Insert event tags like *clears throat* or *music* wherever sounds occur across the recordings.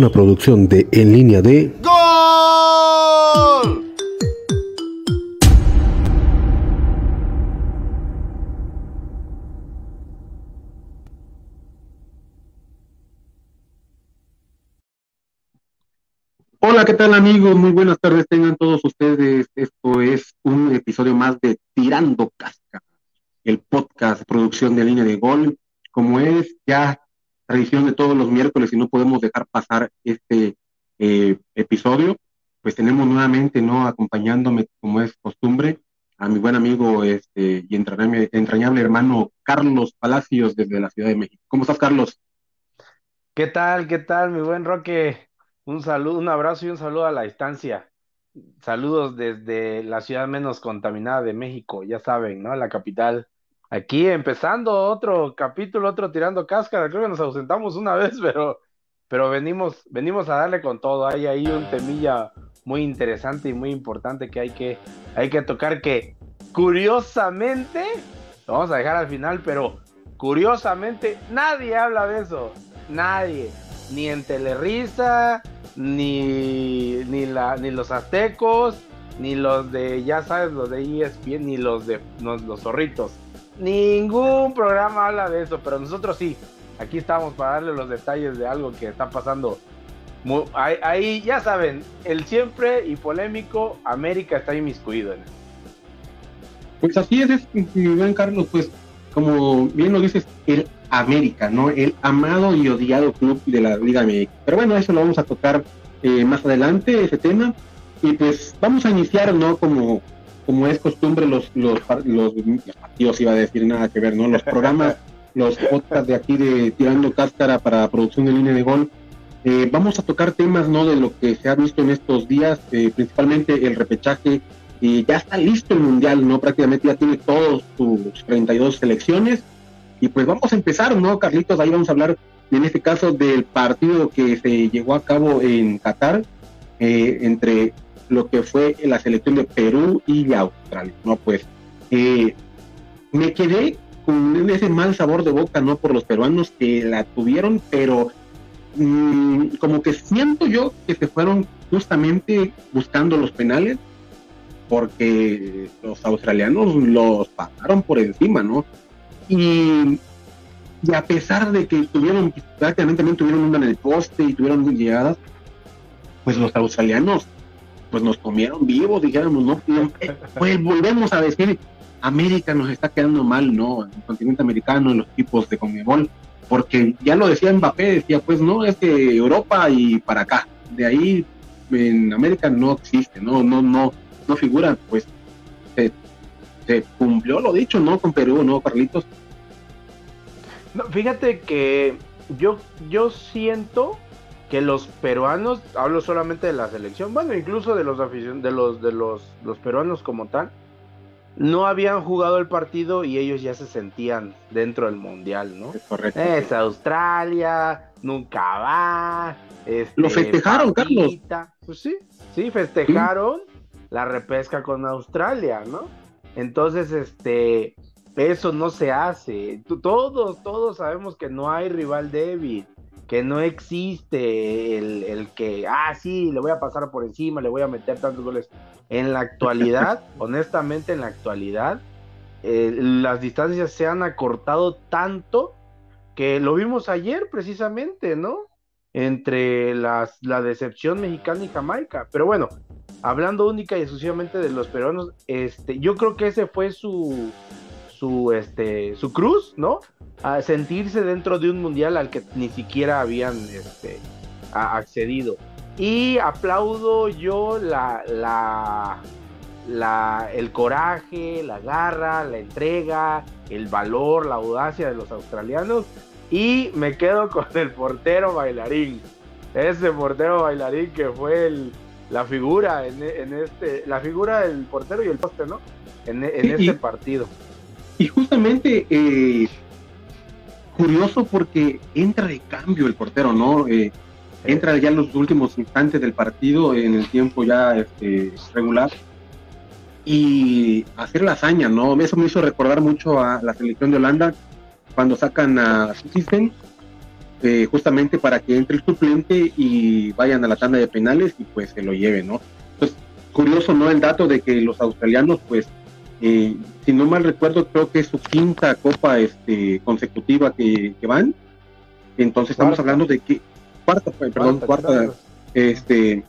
Una producción de En Línea de... ¡Gol! Hola, ¿qué tal amigos? Muy buenas tardes tengan todos ustedes. Esto es un episodio más de Tirando Casca, el podcast producción de línea de gol. Como es ya tradición de todos los miércoles y no podemos dejar pasar este eh, episodio, pues tenemos nuevamente, ¿no? Acompañándome, como es costumbre, a mi buen amigo este, y entrañable, entrañable hermano Carlos Palacios desde la Ciudad de México. ¿Cómo estás, Carlos? ¿Qué tal? ¿Qué tal, mi buen Roque? Un saludo, un abrazo y un saludo a la distancia. Saludos desde la ciudad menos contaminada de México, ya saben, ¿no? La capital. Aquí empezando otro capítulo, otro tirando cáscara. Creo que nos ausentamos una *laughs* vez, pero, pero venimos, venimos a darle con todo. Hay ahí un temilla muy interesante y muy importante que hay que, hay que tocar que curiosamente, lo vamos a dejar al final, pero curiosamente nadie habla de eso. Nadie. Ni en Telerisa, ni, ni, la, ni los aztecos, ni los de, ya sabes, los de ESPN, ni los de los, los zorritos. Ningún programa habla de eso, pero nosotros sí. Aquí estamos para darle los detalles de algo que está pasando. Ahí, ya saben, el siempre y polémico América está inmiscuido en eso. Pues así es, mi buen Carlos, pues como bien lo dices, el América, ¿no? El amado y odiado club de la Liga América. Pero bueno, eso lo vamos a tocar eh, más adelante, ese tema. Y pues vamos a iniciar, ¿no? Como, como es costumbre, los, los, los, los iba a decir nada que ver, ¿no? Los programas, *laughs* los podcasts de aquí de Tirando Cáscara para producción de línea de gol. Eh, vamos a tocar temas, ¿no? De lo que se ha visto en estos días, eh, principalmente el repechaje. Y ya está listo el mundial, ¿no? Prácticamente ya tiene todos sus 32 selecciones. Y pues vamos a empezar, ¿no, Carlitos? Ahí vamos a hablar, en este caso, del partido que se llevó a cabo en Qatar, eh, entre lo que fue la selección de Perú y Australia, ¿no? Pues eh, me quedé con ese mal sabor de boca, ¿no? Por los peruanos que la tuvieron, pero mmm, como que siento yo que se fueron justamente buscando los penales, porque los australianos los pasaron por encima, ¿no? Y, y, a pesar de que tuvieron, prácticamente también tuvieron una en el poste y tuvieron llegadas, pues los australianos pues nos comieron vivos, dijéramos, ¿no? Pues volvemos a decir, América nos está quedando mal, ¿no? En el continente americano, en los equipos de Conmebol, porque ya lo decía Mbappé, decía, pues no, es que Europa y para acá, de ahí en América no existe, no, no, no, no figura, pues se, se cumplió lo dicho, ¿no? Con Perú, ¿no, Carlitos? No, fíjate que yo, yo siento que los peruanos, hablo solamente de la selección, bueno, incluso de los aficion de los de los, los peruanos como tal, no habían jugado el partido y ellos ya se sentían dentro del mundial, ¿no? Es correcto. Es Australia, nunca va. Este, Lo festejaron, Carlos. Pues sí, sí, festejaron ¿Sí? la repesca con Australia, ¿no? Entonces, este, eso no se hace. Todos, todos sabemos que no hay rival débil, que no existe el, el, que, ah, sí, le voy a pasar por encima, le voy a meter tantos goles. En la actualidad, *laughs* honestamente, en la actualidad, eh, las distancias se han acortado tanto que lo vimos ayer precisamente, ¿no? Entre las, la decepción mexicana y Jamaica. Pero bueno, hablando única y exclusivamente de los peruanos, este, yo creo que ese fue su, su, este, su cruz, ¿no? A sentirse dentro de un mundial al que ni siquiera habían este, accedido. Y aplaudo yo la, la, la, el coraje, la garra, la entrega, el valor, la audacia de los australianos. Y me quedo con el portero bailarín. Ese portero bailarín que fue el, la figura en, en, este, la figura del portero y el poste, ¿no? En, en este partido. Y justamente eh, curioso porque entra de cambio el portero, ¿no? Eh, entra ya en los últimos instantes del partido, en el tiempo ya este, regular, y hacer la hazaña, ¿no? Eso me hizo recordar mucho a la selección de Holanda, cuando sacan a Citizen, eh, justamente para que entre el suplente y vayan a la tanda de penales y pues se lo lleven, ¿no? Entonces, curioso, ¿no? El dato de que los australianos, pues, eh, si no mal recuerdo, creo que es su quinta copa este, consecutiva que, van. Entonces estamos hablando de que cuarta, perdón, cuarta, este,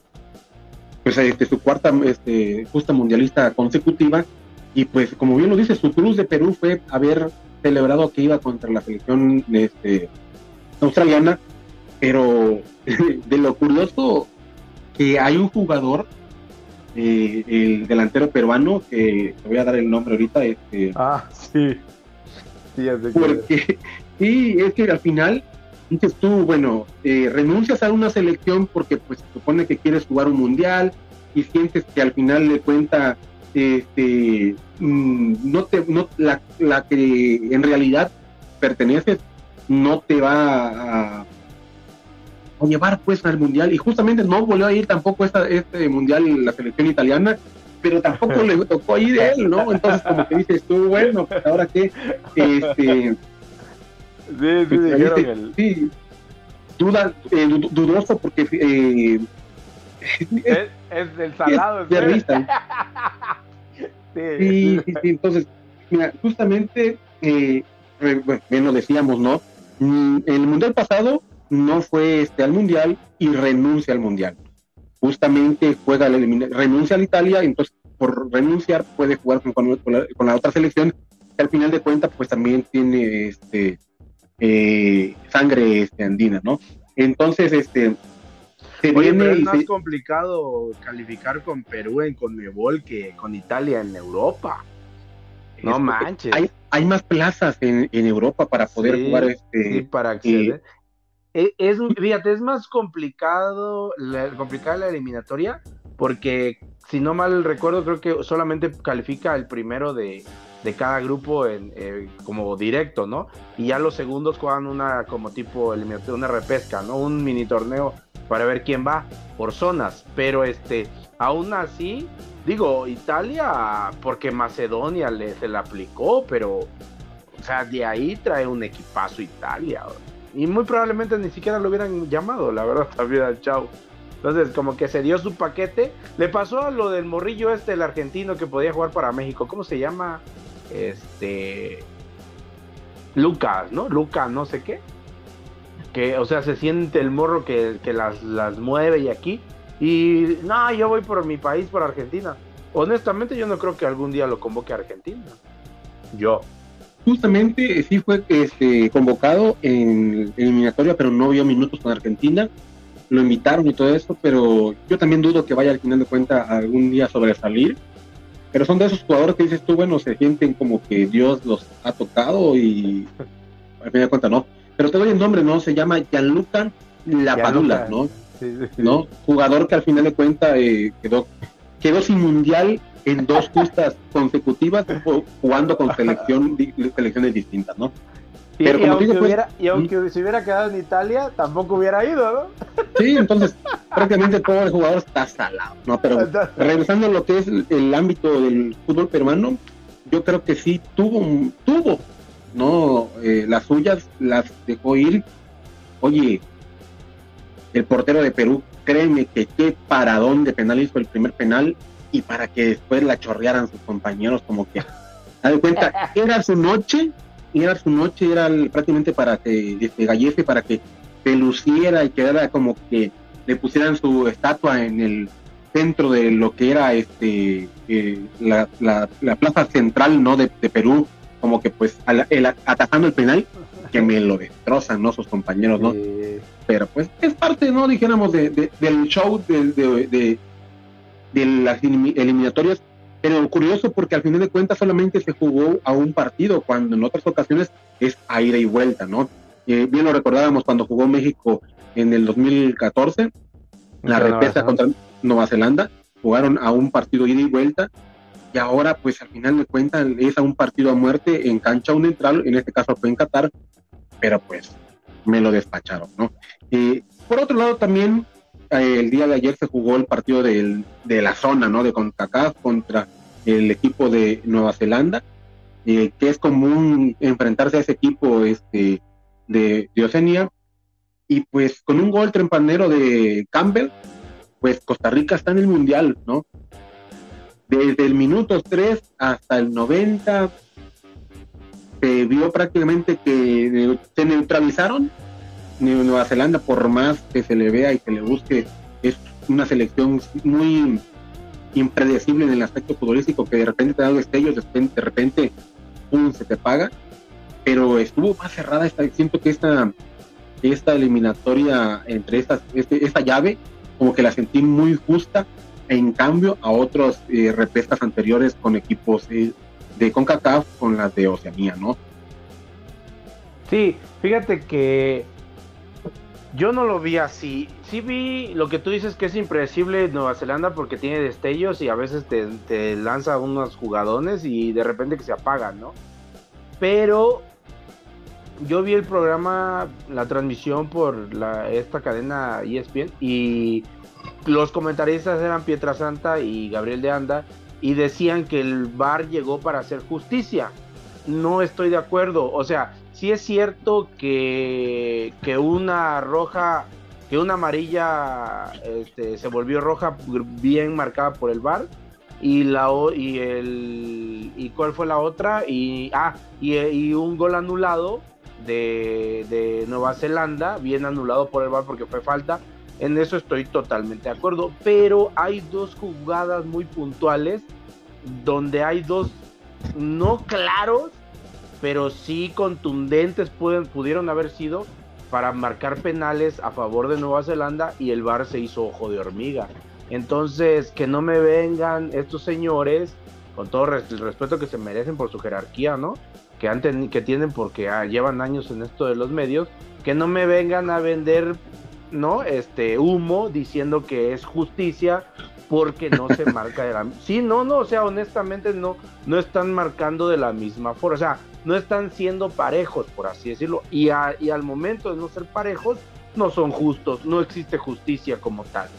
pues este, su cuarta este, justa mundialista consecutiva. Y pues, como bien lo dice, su cruz de Perú fue haber celebrado que iba contra la selección este, australiana, pero *laughs* de lo curioso que hay un jugador eh, el delantero peruano, que te voy a dar el nombre ahorita. Este, ah, sí. Sí, porque, *laughs* sí, es que al final dices tú, bueno, eh, renuncias a una selección porque pues se supone que quieres jugar un mundial y sientes que al final le cuenta este mm, no te no la, la que en realidad perteneces no te va a o llevar pues al mundial. Y justamente no volvió a ir tampoco esta, este mundial la selección italiana pero tampoco le tocó ir de él no entonces como que dices tú bueno pues ahora qué este sí sí, pues, sí duda eh, dudoso porque eh, es, es, del salado es de risa *laughs* sí. sí, sí, entonces mira justamente eh, bien lo decíamos no mm, el mundial pasado no fue este al mundial y renuncia al mundial. Justamente juega renuncia a Italia, entonces por renunciar puede jugar con, la, otra selección que al final de cuentas pues también tiene este eh, sangre este, andina, ¿no? Entonces este se viene es más complicado calificar con Perú en Conmebol que con Italia en Europa. No manches. Hay, más plazas en, Europa para poder jugar este. Sí, para acceder. E, es, fíjate, es más complicado la, complicada la eliminatoria porque si no mal recuerdo creo que solamente califica el primero de, cada grupo en, eh, como directo, ¿no? Y ya los segundos juegan una como tipo eliminatoria, una repesca, ¿no? Un mini torneo para ver quién va por zonas, pero este, aún así, digo, Italia, porque Macedonia le, se la aplicó, pero, o sea, de ahí trae un equipazo Italia. Y muy probablemente ni siquiera lo hubieran llamado, la verdad, *laughs* también al chau. Entonces, como que se dio su paquete. Le pasó a lo del morrillo este, el argentino que podía jugar para México. ¿Cómo se llama? Este. Lucas, ¿no? Lucas, no sé qué. Que, o sea, se siente el morro que, las, las mueve y aquí. Y no, yo voy por mi país, por Argentina. Honestamente, yo no creo que algún día lo convoque a Argentina. Yo justamente sí fue este, convocado en eliminatoria, pero no vio minutos con Argentina. Lo invitaron y todo eso, pero yo también dudo que vaya al final de cuentas algún día sobresalir. Pero son de esos jugadores que dices tú, bueno, se sienten como que Dios los ha tocado y al final de cuentas no. Pero te doy el nombre, ¿no? Se llama Gianluca Lapadula, ¿no? ¿no? Jugador que al final de cuentas eh, quedó, quedó sin mundial en dos justas consecutivas jugando con selección, selecciones distintas, ¿no? y, aunque, pues, hubiera, y aunque se hubiera quedado en Italia, tampoco hubiera ido, ¿no? Sí, entonces prácticamente todo el jugador está salado, ¿no? Pero regresando a lo que es el, ámbito del fútbol peruano, yo creo que sí tuvo, tuvo, ¿no? Eh, las suyas las dejó ir. Oye, el portero de Perú, créeme que qué paradón de penal hizo el primer penal y para que después la chorrearan sus compañeros, como que, a cuenta, *laughs* era su noche, era su noche, era prácticamente para que Gallefe, para que se luciera y quedara como que le pusieran su estatua en el centro de lo que era este eh, la, la, plaza central no de, Perú como que pues el, atajando el penal que me lo destrozan no sus compañeros no pero pues es parte no dijéramos de, del show de, de las eliminatorias, pero curioso porque al final de cuentas solamente se jugó a un partido, cuando en otras ocasiones es a ida y vuelta, ¿no? Eh, bien lo recordábamos cuando jugó México en el 2014, la repesa contra Nueva Zelanda, jugaron a un partido ida y vuelta, y ahora pues al final de cuentas es a un partido a muerte en cancha neutral, en este caso fue en Qatar, pero pues me lo despacharon, ¿no? Eh, por otro lado también el día de ayer se jugó el partido de la zona, ¿no? De CONCACAF contra el equipo de Nueva Zelanda. eh, que es común enfrentarse a ese equipo este, de, de. Y pues con un gol trempanero de Campbell, pues Costa Rica está en el Mundial, ¿no? Desde el minuto 3 hasta el 90 se vio prácticamente que se neutralizaron. Nueva Zelanda, por más que se le vea y se le busque, es una selección muy impredecible en el aspecto futbolístico, que de repente te da destellos, de repente, de repente se te paga, pero estuvo más cerrada, esta, siento que esta, esta eliminatoria entre estas, este, esta llave, como que la sentí muy justa, en cambio a otros eh, anteriores con equipos eh, de CONCACAF con las de Oceanía, ¿no? Sí, fíjate que yo no lo vi así. Sí vi lo que tú dices que es impredecible Nueva Zelanda porque tiene destellos y a veces te, lanza unos jugadones y de repente que se apagan, ¿no? Pero yo vi el programa, la transmisión por la, esta cadena ESPN y los comentaristas eran Pietra Santa y Gabriel de Anda y decían que el VAR llegó para hacer justicia. No estoy de acuerdo. O sea, sí es cierto que, que una roja, que una amarilla este, se volvió roja bien marcada por el VAR. Y la y el y cuál fue la otra y ah y, un gol anulado de, de Nueva Zelanda bien anulado por el VAR porque fue falta en eso estoy totalmente de acuerdo. Pero hay dos jugadas muy puntuales donde hay dos no claros, pero sí contundentes pueden, pudieron haber sido para marcar penales a favor de Nueva Zelanda y el VAR se hizo ojo de hormiga. Entonces, que no me vengan estos señores, con todo el respeto que se merecen por su jerarquía, ¿no? Que, han que tienen porque ah, llevan años en esto de los medios, que no me vengan a vender ¿no? Este humo diciendo que es justicia porque no se *laughs* marca de la Sí, no, no, o sea, honestamente no no están marcando de la misma forma, o sea, no están siendo parejos, por así decirlo, y, al momento de no ser parejos no son justos, no existe justicia como tal.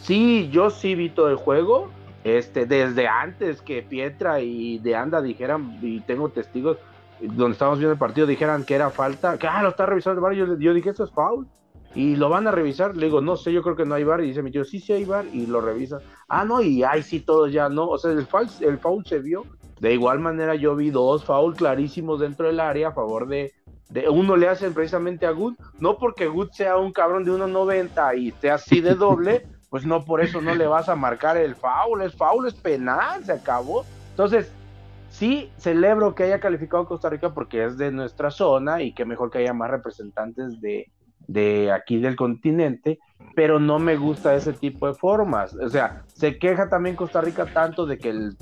Sí, yo sí vi todo el juego, este desde antes que Pietra y De Anda dijeran y tengo testigos donde estábamos viendo el partido dijeran que era falta, que ah, lo está revisando el bar, yo, dije, eso es foul y lo van a revisar. Le digo, no sé, yo creo que no hay bar. Y dice mi tío, sí, sí hay bar. Y lo revisa. Ah, no, y ahí sí, todos ya no. O sea, el foul, el foul se vio. De igual manera, yo vi dos foul clarísimos dentro del área a favor de. de uno le hacen precisamente a Good. No porque Good sea un cabrón de 1.90 y esté así de doble, *laughs* pues no por eso no le vas a marcar el foul. Es foul, es penal, se acabó. Entonces, sí celebro que haya calificado Costa Rica porque es de nuestra zona y que mejor que haya más representantes de, de aquí del continente, pero no me gusta ese tipo de formas. O sea, se queja también Costa Rica tanto de que el,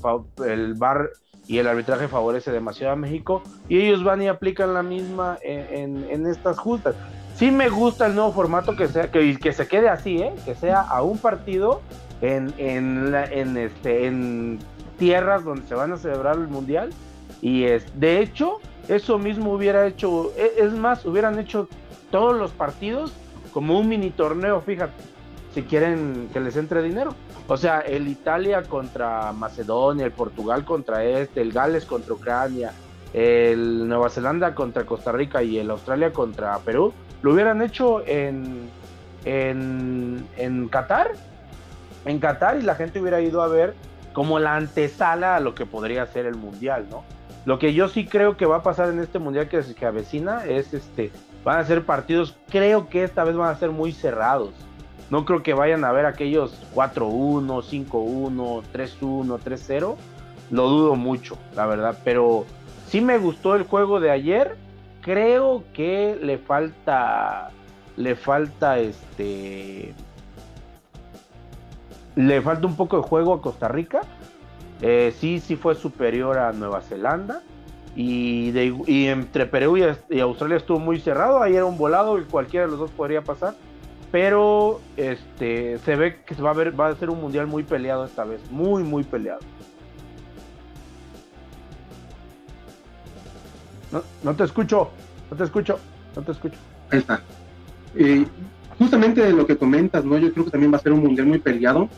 el bar y el arbitraje favorece demasiado a México y ellos van y aplican la misma en, estas justas. Sí me gusta el nuevo formato que sea que, que se quede así, ¿eh? que sea a un partido en, en, en, este, en tierras donde se van a celebrar el mundial y es de hecho eso mismo hubiera hecho, e, es más, hubieran hecho todos los partidos como un mini torneo, fíjate, si quieren que les entre dinero. O sea, el Italia contra Macedonia, el Portugal contra este, el Gales contra Ucrania, el Nueva Zelanda contra Costa Rica y el Australia contra Perú, lo hubieran hecho en, en, en Qatar. En Qatar y la gente hubiera ido a ver como la antesala a lo que podría ser el Mundial, ¿no? Lo que yo sí creo que va a pasar en este Mundial que se avecina es este Van a ser partidos, creo que esta vez van a ser muy cerrados. No creo que vayan a ver aquellos 4-1, 5-1, 3-1, 3-0. Lo dudo mucho, la verdad. Pero sí me gustó el juego de ayer. Creo que le falta. Le falta este. Le falta un poco de juego a Costa Rica. Eh, sí, sí fue superior a Nueva Zelanda. Y, entre Perú y, Australia estuvo muy cerrado. Ahí era un volado y cualquiera de los dos podría pasar. Pero este se ve que va a ser un mundial muy peleado esta vez. Muy, muy peleado. No, te escucho, no te escucho, no te escucho. Ahí está. Eh, justamente de lo que comentas, ¿no? Yo creo que también va a ser un mundial muy peleado.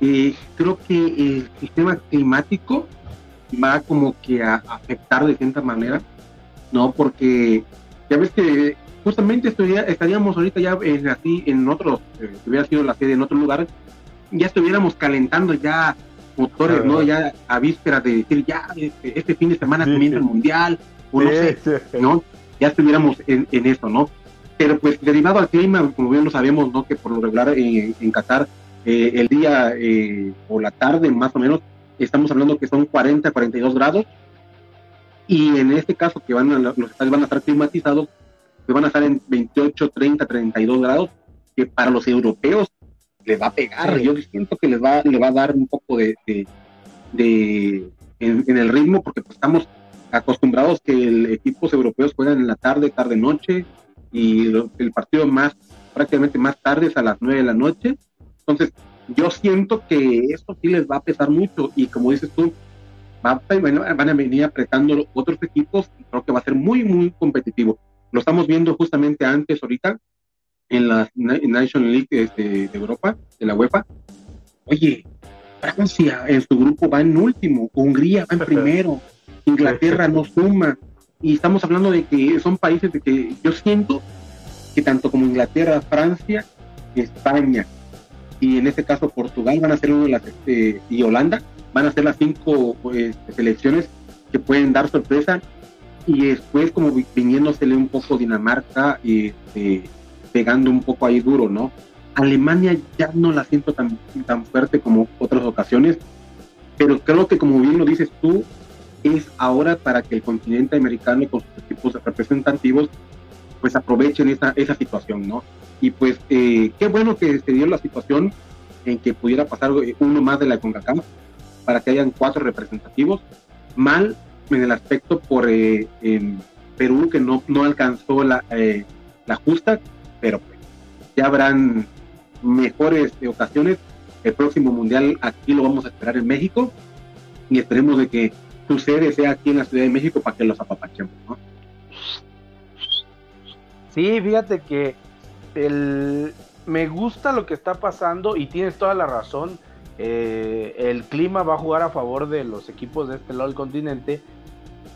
y creo que el sistema climático va como que a afectar de cierta manera, ¿no? Porque ya ves que justamente estaríamos ahorita ya en, así en otros, eh, si hubiera sido la sede en otro lugar, ya estuviéramos calentando ya motores, ¿no? Ya a vísperas de decir, ya este, este fin de semana comienza el mundial, o no sé, ¿no? Ya estuviéramos en, eso, ¿no? Pero pues derivado al clima, como bien lo sabemos, ¿no? Que por lo regular en, en Qatar, eh, el día eh, o la tarde más o menos, estamos hablando que son 40, 42 grados, y en este caso que van a, los estadios van a estar climatizados, que van a estar en 28, 30, 32 grados, que para los europeos les va a pegar. Yo siento que les va, le va a dar un poco de, de, en, el ritmo, porque pues, estamos acostumbrados que el equipos europeos juegan en la tarde, tarde, noche, y el partido más, prácticamente más tarde es a las 9 de la noche. Entonces, yo siento que esto sí les va a pesar mucho, y como dices tú, va, van a venir apretando otros equipos, y creo que va a ser muy, muy competitivo. Lo estamos viendo justamente antes, ahorita, en la National League este, de, Europa, de la UEFA. Oye, Francia en su grupo va en último, Hungría va en primero, Inglaterra no suma. Y estamos hablando de que son países de que yo siento que tanto como Inglaterra, Francia, España y en este caso Portugal van a ser uno de las este, y Holanda van a ser las cinco pues, selecciones que pueden dar sorpresa y después como viniéndosele un poco Dinamarca este, pegando un poco ahí duro, ¿no? Alemania ya no la siento tan, tan fuerte como otras ocasiones, pero creo que como bien lo dices tú, es ahora para que el continente americano con sus equipos representativos pues aprovechen esa, esa situación, ¿no? Y pues eh, qué bueno que se dio la situación en que pudiera pasar uno más de la CONCACAF para que hayan cuatro representativos. Mal en el aspecto por eh, Perú que no, no alcanzó la, eh, la justa, pero pues, ya habrán mejores ocasiones. El próximo mundial aquí lo vamos a esperar en México y esperemos de que su sede sea aquí en la Ciudad de México para que los apapachemos, ¿no? Sí, fíjate que el, me gusta lo que está pasando y tienes toda la razón. Eh, el clima va a jugar a favor de los equipos de este lado del continente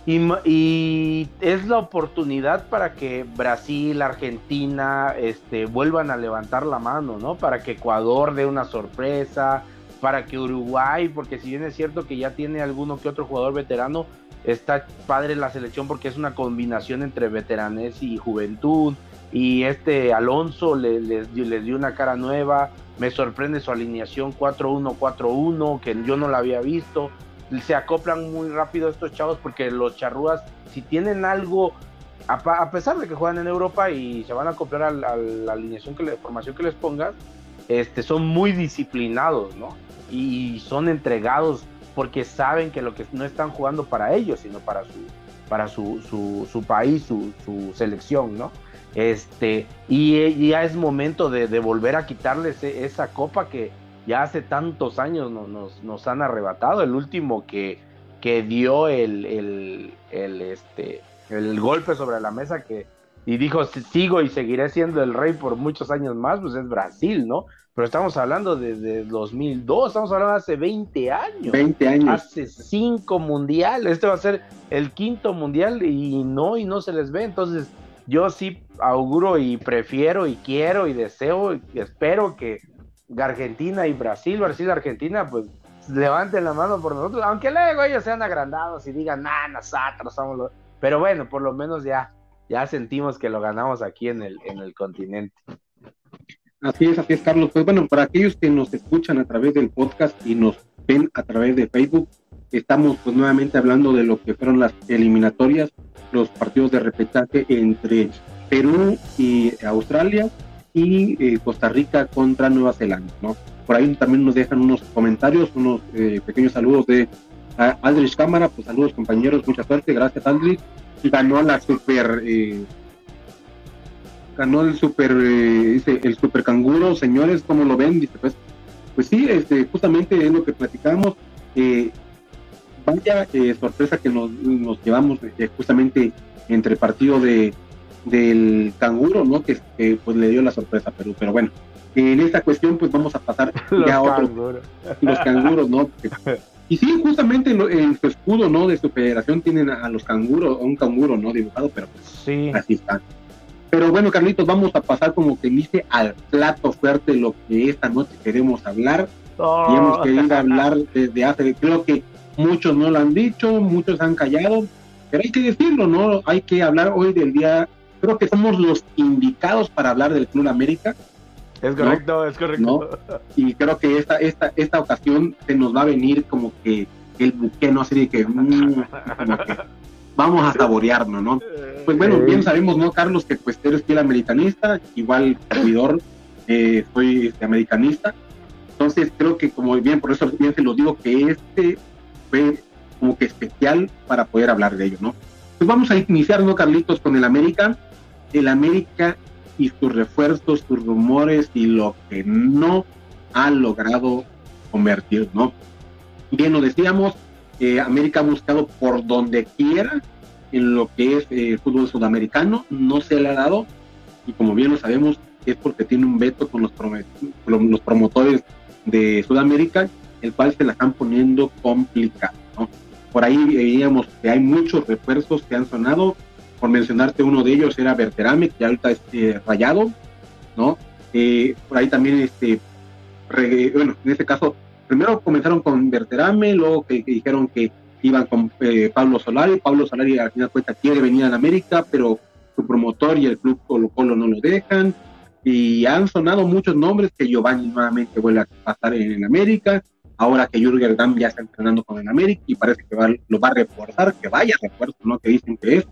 y, es la oportunidad para que Brasil, Argentina, este, vuelvan a levantar la mano, ¿no? Para que Ecuador dé una sorpresa, para que Uruguay, porque si bien es cierto que ya tiene alguno que otro jugador veterano, está padre la selección porque es una combinación entre veteranes y juventud. Y este Alonso les, les dio una cara nueva. Me sorprende su alineación 4-1-4-1, que yo no la había visto se acoplan muy rápido estos chavos porque los charrúas, si tienen algo, a, pesar de que juegan en Europa y se van a acoplar a, la alineación, que la formación que les pongas, este, son muy disciplinados, ¿no? Y son entregados porque saben que lo que no están jugando para ellos, sino para su, para su, su, país, su, selección, ¿no? Este, y, ya es momento de, de volver a quitarles e, esa copa que, ya hace tantos años nos, nos, han arrebatado. El último que, que dio el, el, este, el golpe sobre la mesa que, y dijo, sigo y seguiré siendo el rey por muchos años más, pues es Brasil, ¿no? Pero estamos hablando desde 2002, estamos hablando de hace 20 años. 20 años. Hace cinco mundiales. Este va a ser el quinto mundial y no, y no se les ve. Entonces, yo sí auguro y prefiero y quiero y deseo y espero que Argentina y Brasil, Brasil, Argentina, pues levanten la mano por nosotros, aunque luego ellos sean agrandados y digan, nah, nosotros somos los... Pero bueno, por lo menos ya, ya sentimos que lo ganamos aquí en el, en el continente. Así es, así es, Carlos. Pues bueno, para aquellos que nos escuchan a través del podcast y nos ven a través de Facebook, estamos pues nuevamente hablando de lo que fueron las eliminatorias, los partidos de repechaje entre Perú y Australia, y eh, Costa Rica contra Nueva Zelanda, ¿no? Por ahí también nos dejan unos comentarios, unos eh, pequeños saludos de Aldrich Cámara, pues saludos compañeros, mucha suerte, gracias Aldrich. Ganó la super, eh, ganó el super, dice, el super canguro, señores, ¿cómo lo ven? Dice, pues, pues sí, este, justamente es lo que platicamos. vaya sorpresa que nos, llevamos justamente entre partido de del canguro, ¿no? Que, pues le dio la sorpresa a Perú. Pero bueno, en esta cuestión pues vamos a pasar *laughs* ya a otros. Los canguros, ¿no? *laughs* Y sí, justamente en, su escudo, ¿no? De su federación tienen a, los canguros, a un canguro, ¿no? Dibujado, pero pues, sí. así están. Pero bueno, Carlitos, vamos a pasar como que dice al plato fuerte lo que esta noche queremos hablar. Y hemos oh. querido *laughs* hablar desde hace, creo que muchos no lo han dicho, muchos han callado, pero hay que decirlo, ¿no? Hay que hablar hoy del día, creo que somos los indicados para hablar del Club América. Es correcto, es correcto. Y creo que esta, esta, esta ocasión se nos va a venir como que el buque, ¿no? Así de que, mm, vamos a saborearnos, ¿no? Pues bueno, bien sabemos, ¿no, Carlos? Que pues eres fiel americanista, igual servidor, eh, soy este, americanista. Entonces creo que como bien, por eso bien se lo digo, que este fue como que especial para poder hablar de ello, ¿no? Pues vamos a iniciar, ¿no, Carlitos, con el América? El América y sus refuerzos, sus rumores y lo que no ha logrado convertir, ¿no? Bien, lo decíamos, eh, América ha buscado por donde quiera en lo que es el eh, fútbol sudamericano, no se le ha dado, y como bien lo sabemos, es porque tiene un veto con los, los promotores de Sudamérica, el cual se la están poniendo complicado, ¿no? Por ahí veíamos que hay muchos refuerzos que han sonado, por mencionarte uno de ellos era Berterame, que ahorita es eh, rayado, ¿no? Eh, por ahí también, este, bueno, en este caso, primero comenzaron con Berterame, luego que, dijeron que iban con eh, Pablo Solari, Pablo Solari al final cuenta quiere venir a América, pero su promotor y el club Colo Colo no lo dejan, y han sonado muchos nombres que Giovanni nuevamente vuelve a pasar en, América, ahora que Jürgen Damm ya está entrenando con el América y parece que lo va a reforzar, que vaya refuerzo, ¿no? Que dicen que es,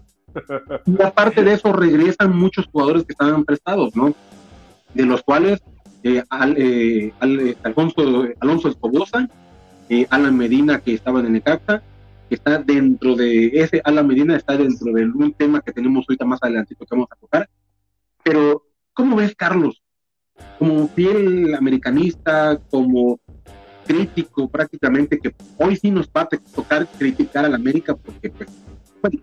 y aparte de eso, regresan muchos jugadores que estaban prestados, ¿no? De los cuales eh, eh, eh, Alfonso, Alonso Escobosa, Alan Medina, que estaba en Necaxa, que está dentro de ese, Alan Medina está dentro de un tema que tenemos ahorita más adelante que vamos a tocar. Pero, ¿cómo ves, Carlos? Como fiel americanista, como crítico prácticamente, que hoy sí nos va tocar criticar a la América, porque, pues, bueno,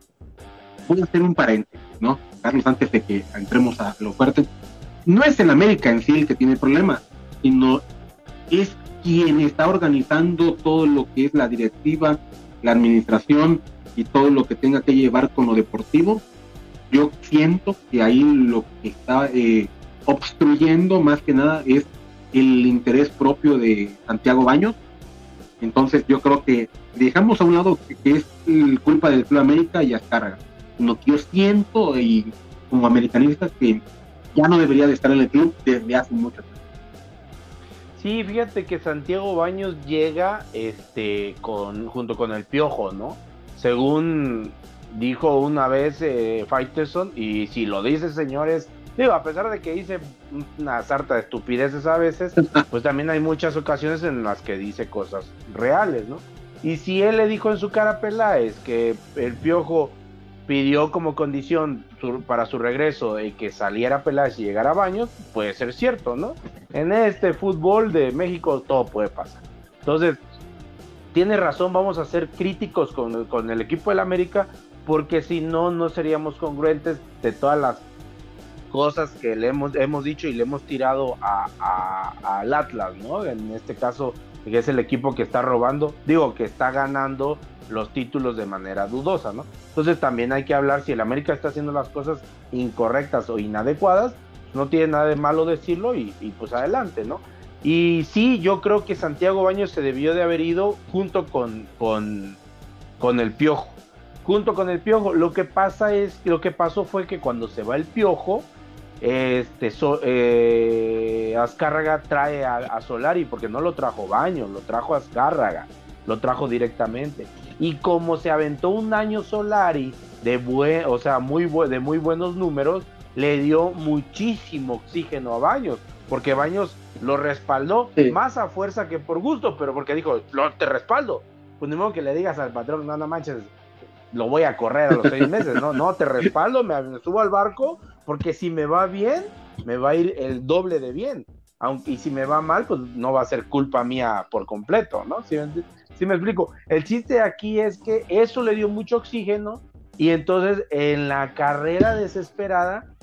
voy a hacer un paréntesis, ¿no? Carlos, antes de que entremos a lo fuerte, no es en América en sí el que tiene problemas, sino es quien está organizando todo lo que es la directiva, la administración y todo lo que tenga que llevar con lo deportivo. Yo siento que ahí lo que está eh, obstruyendo más que nada es el interés propio de Santiago Baños. Entonces yo creo que dejamos a un lado que, es culpa del Club América y Azcárraga lo que yo siento y como americanista que ya no debería de estar en el club desde hace mucho tiempo. Sí, fíjate que Santiago Baños llega este con junto con el Piojo, ¿no? Según dijo una vez eh, y si lo dice señores, digo, a pesar de que dice una sarta de estupideces a veces, *laughs* pues también hay muchas ocasiones en las que dice cosas reales, ¿no? Y si él le dijo en su cara a es que el Piojo pidió como condición para su regreso de que saliera Peláez y llegara a Baños, puede ser cierto, ¿no? En este fútbol de México todo puede pasar. Entonces, tiene razón, vamos a ser críticos con, el equipo del América, porque si no, no seríamos congruentes de todas las cosas que le hemos, hemos dicho y le hemos tirado al Atlas, ¿no? En este caso, que es el equipo que está robando, digo, que está ganando los títulos de manera dudosa, ¿no? Entonces también hay que hablar si el América está haciendo las cosas incorrectas o inadecuadas, no tiene nada de malo decirlo y, pues adelante, ¿no? Y sí, yo creo que Santiago Baños se debió de haber ido junto con, con, con el Piojo. Junto con el Piojo. Lo que pasa es, lo que pasó fue que cuando se va el Piojo, este eh, Azcárraga trae a, a, Solari porque no lo trajo Baños, lo trajo Azcárraga, lo trajo directamente. Y como se aventó un año Solari de buen, o sea, muy de muy buenos números, le dio muchísimo oxígeno a Baños, porque Baños lo respaldó más a fuerza que por gusto, pero porque dijo, lo, te respaldo. Pues ni modo que le digas al patrón, no, no manches, lo voy a correr a los seis meses, no, no, te respaldo, me, subo al barco, porque si me va bien, me va a ir el doble de bien. Aunque, y si me va mal, pues no va a ser culpa mía por completo, ¿no? Si me explico? El chiste aquí es que eso le dio mucho oxígeno y entonces en la carrera desesperada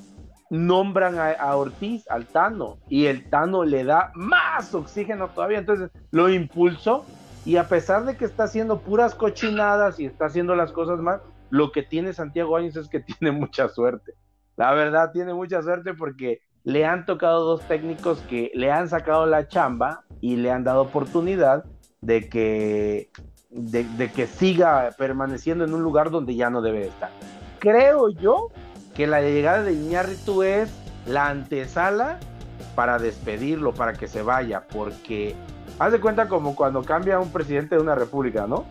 nombran a, Ortiz, al Tano, y el Tano le da más oxígeno todavía, entonces lo impulsó Y a pesar de que está haciendo puras cochinadas y está haciendo las cosas mal, lo que tiene Santiago Áñez es que *laughs* tiene mucha suerte. La verdad, tiene mucha suerte porque le han tocado dos técnicos que le han sacado la chamba y le han dado oportunidad de que, de, que siga permaneciendo en un lugar donde ya no debe estar. Creo yo que la llegada de Iñárritu es la antesala para despedirlo, para que se vaya, porque haz de cuenta como cuando cambia un presidente de una república, ¿no?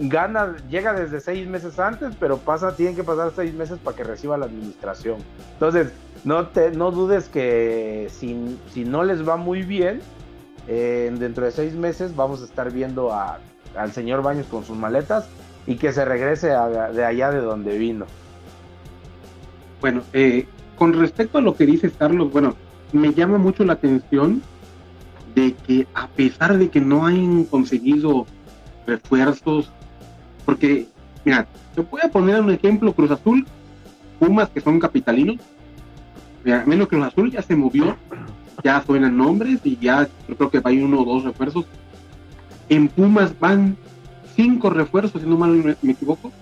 Gana, llega desde seis meses antes, pero pasa, tienen que pasar seis meses para que reciba la administración. Entonces, no, te, no dudes que si, si no les va muy bien, eh, dentro de seis meses vamos a estar viendo a, al señor Baños con sus maletas y que se regrese de allá de donde vino. Bueno, eh, con respecto a lo que dice Carlos, bueno, me llama mucho la atención de que a pesar de que no hayan conseguido refuerzos, porque, mira, te voy a poner un ejemplo, Cruz Azul, Pumas, que son capitalinos, mira, menos Cruz Azul ya se movió, ya suenan nombres y ya yo creo que hay uno o dos refuerzos. En Pumas van cinco refuerzos, si no mal me, equivoco,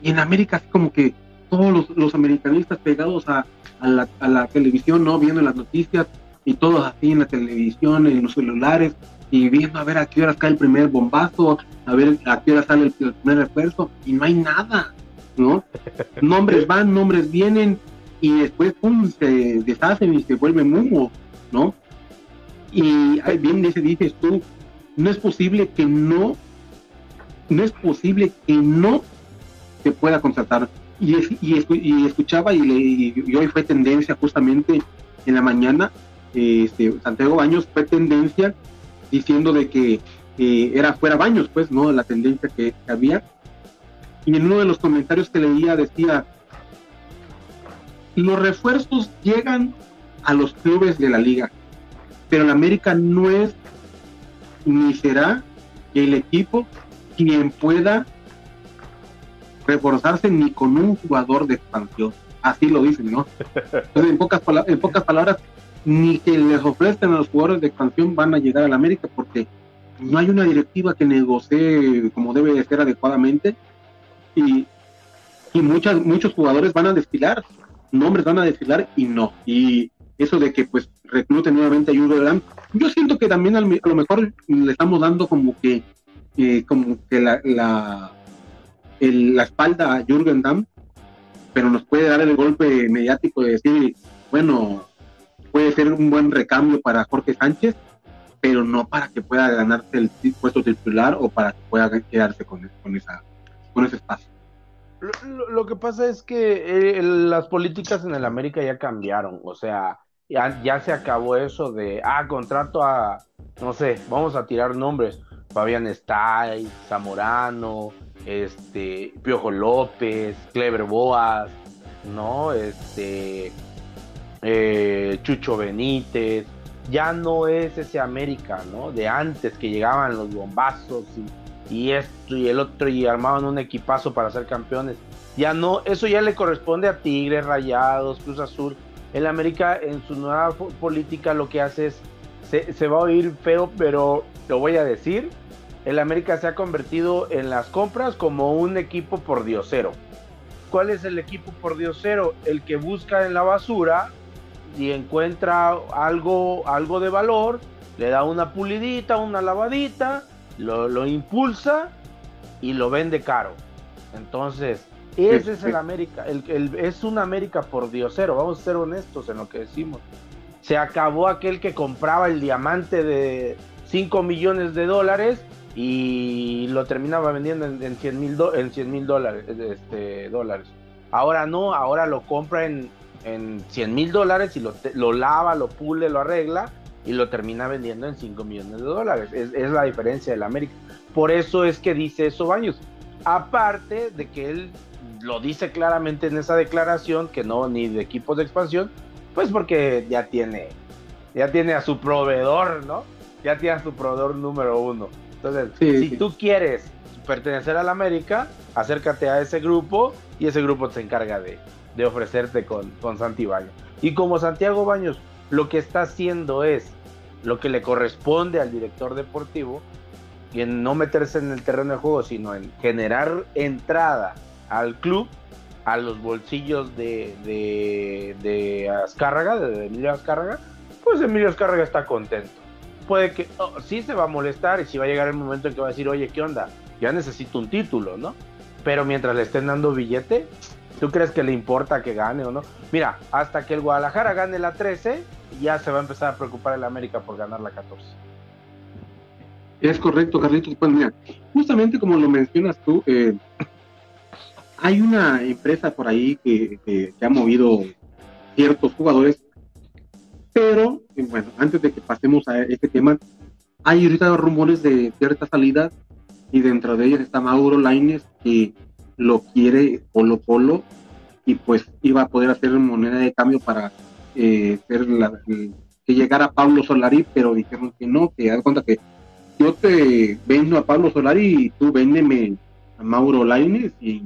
y en América así como que todos los, los americanistas pegados a, a la, televisión, ¿no? Viendo las noticias y todos así en la televisión, en los celulares y viendo a ver a qué hora cae el primer bombazo, a ver a qué hora sale el, primer refuerzo y no hay nada, ¿no? *laughs* nombres van, nombres vienen y después pum, se deshacen y se vuelven humo, ¿no? Y bien dice, dices tú, no es posible que no, no es posible que no se pueda contratar y, y, escuchaba y, hoy fue tendencia justamente en la mañana, este, Santiago Baños fue tendencia diciendo de que eh, era fuera Baños, pues, ¿no? La tendencia que, había. Y en uno de los comentarios que leía decía, los refuerzos llegan a los clubes de la liga, pero el América no es ni será el equipo quien pueda reforzarse ni con un jugador de expansión. Así lo dicen, ¿no? *laughs* Entonces, en pocas, en pocas palabras, ni que les ofrezcan a los jugadores de expansión van a llegar a la América porque no hay una directiva que negocie como debe de ser adecuadamente y, y muchas, muchos jugadores van a desfilar, nombres van a desfilar y no. Y eso de que pues recluten nuevamente a Jurgen yo siento que también a lo mejor le estamos dando como que eh, como que la, la la espalda a Jürgen Damm, pero nos puede dar el golpe mediático de decir, bueno, puede ser un buen recambio para Jorge Sánchez, pero no para que pueda ganarse el puesto titular o para que pueda quedarse con, con, esa, con ese espacio. Lo, que pasa es que eh, las políticas en el América ya cambiaron, o sea, ya, ya se acabó eso de, ah, contrato a, no sé, vamos a tirar nombres, Fabián Stay, Zamorano, este, Piojo López, Clever Boas, ¿no? Este, eh, Chucho Benítez, ya no es ese América, ¿no? De antes que llegaban los bombazos y, y esto y el otro y armaban un equipazo para ser campeones. Ya no, eso ya le corresponde a Tigres, Rayados, Cruz Azul. El América en su nueva política lo que hace es, se, se va a oír feo, pero lo voy a decir, el América se ha convertido en las compras como un equipo por diosero. ¿Cuál es el equipo por diosero? El que busca en la basura y encuentra algo, algo de valor, le da una pulidita, una lavadita, lo, impulsa y lo vende caro. Entonces, ese es el América, el, es un América por diosero, vamos a ser honestos en lo que decimos. Se acabó aquel que compraba el diamante de 5 millones de dólares y lo terminaba vendiendo en, 100 mil en dólares, este, dólares. Ahora no, ahora lo compra en, en 100 mil dólares y lo, lo, lava, lo pule, lo arregla y lo termina vendiendo en 5 millones de dólares. Es, es la diferencia del América. Por eso es que dice eso Baños. Aparte de que él lo dice claramente en esa declaración que no ni de equipos de expansión, pues porque ya tiene ya tiene a su proveedor, ¿no? Ya tiene a su proveedor número uno. Entonces, si tú quieres pertenecer a la América, acércate a ese grupo y ese grupo se encarga de, ofrecerte con, con Santi Baños. Y como Santiago Baños lo que está haciendo es lo que le corresponde al director deportivo, y en no meterse en el terreno de juego, sino en generar entrada al club, a los bolsillos de, de, de Azcárraga, de Emilio Azcárraga, pues Emilio Azcárraga está contento. Puede que oh, sí se va a molestar y si va a llegar el momento en que va a decir, oye, ¿qué onda? Ya necesito un título, ¿no? Pero mientras le estén dando billete, ¿tú crees que le importa que gane o no? Mira, hasta que el Guadalajara gane la 13, ya se va a empezar a preocupar el América por ganar la 14. Es correcto, Carlitos. Pues mira, justamente como lo mencionas tú, eh, hay una empresa por ahí que, ha movido ciertos jugadores, pero eh, bueno, antes de que pasemos a este tema, hay ahorita rumores de cierta salida y dentro de ellos está Mauro Laines que lo quiere Polo Polo y pues iba a poder hacer moneda de cambio para eh, ser que llegara Pablo Solari, pero dijeron que no, que haz cuenta que yo te vendo a Pablo Solari y tú véndeme a Mauro Laines y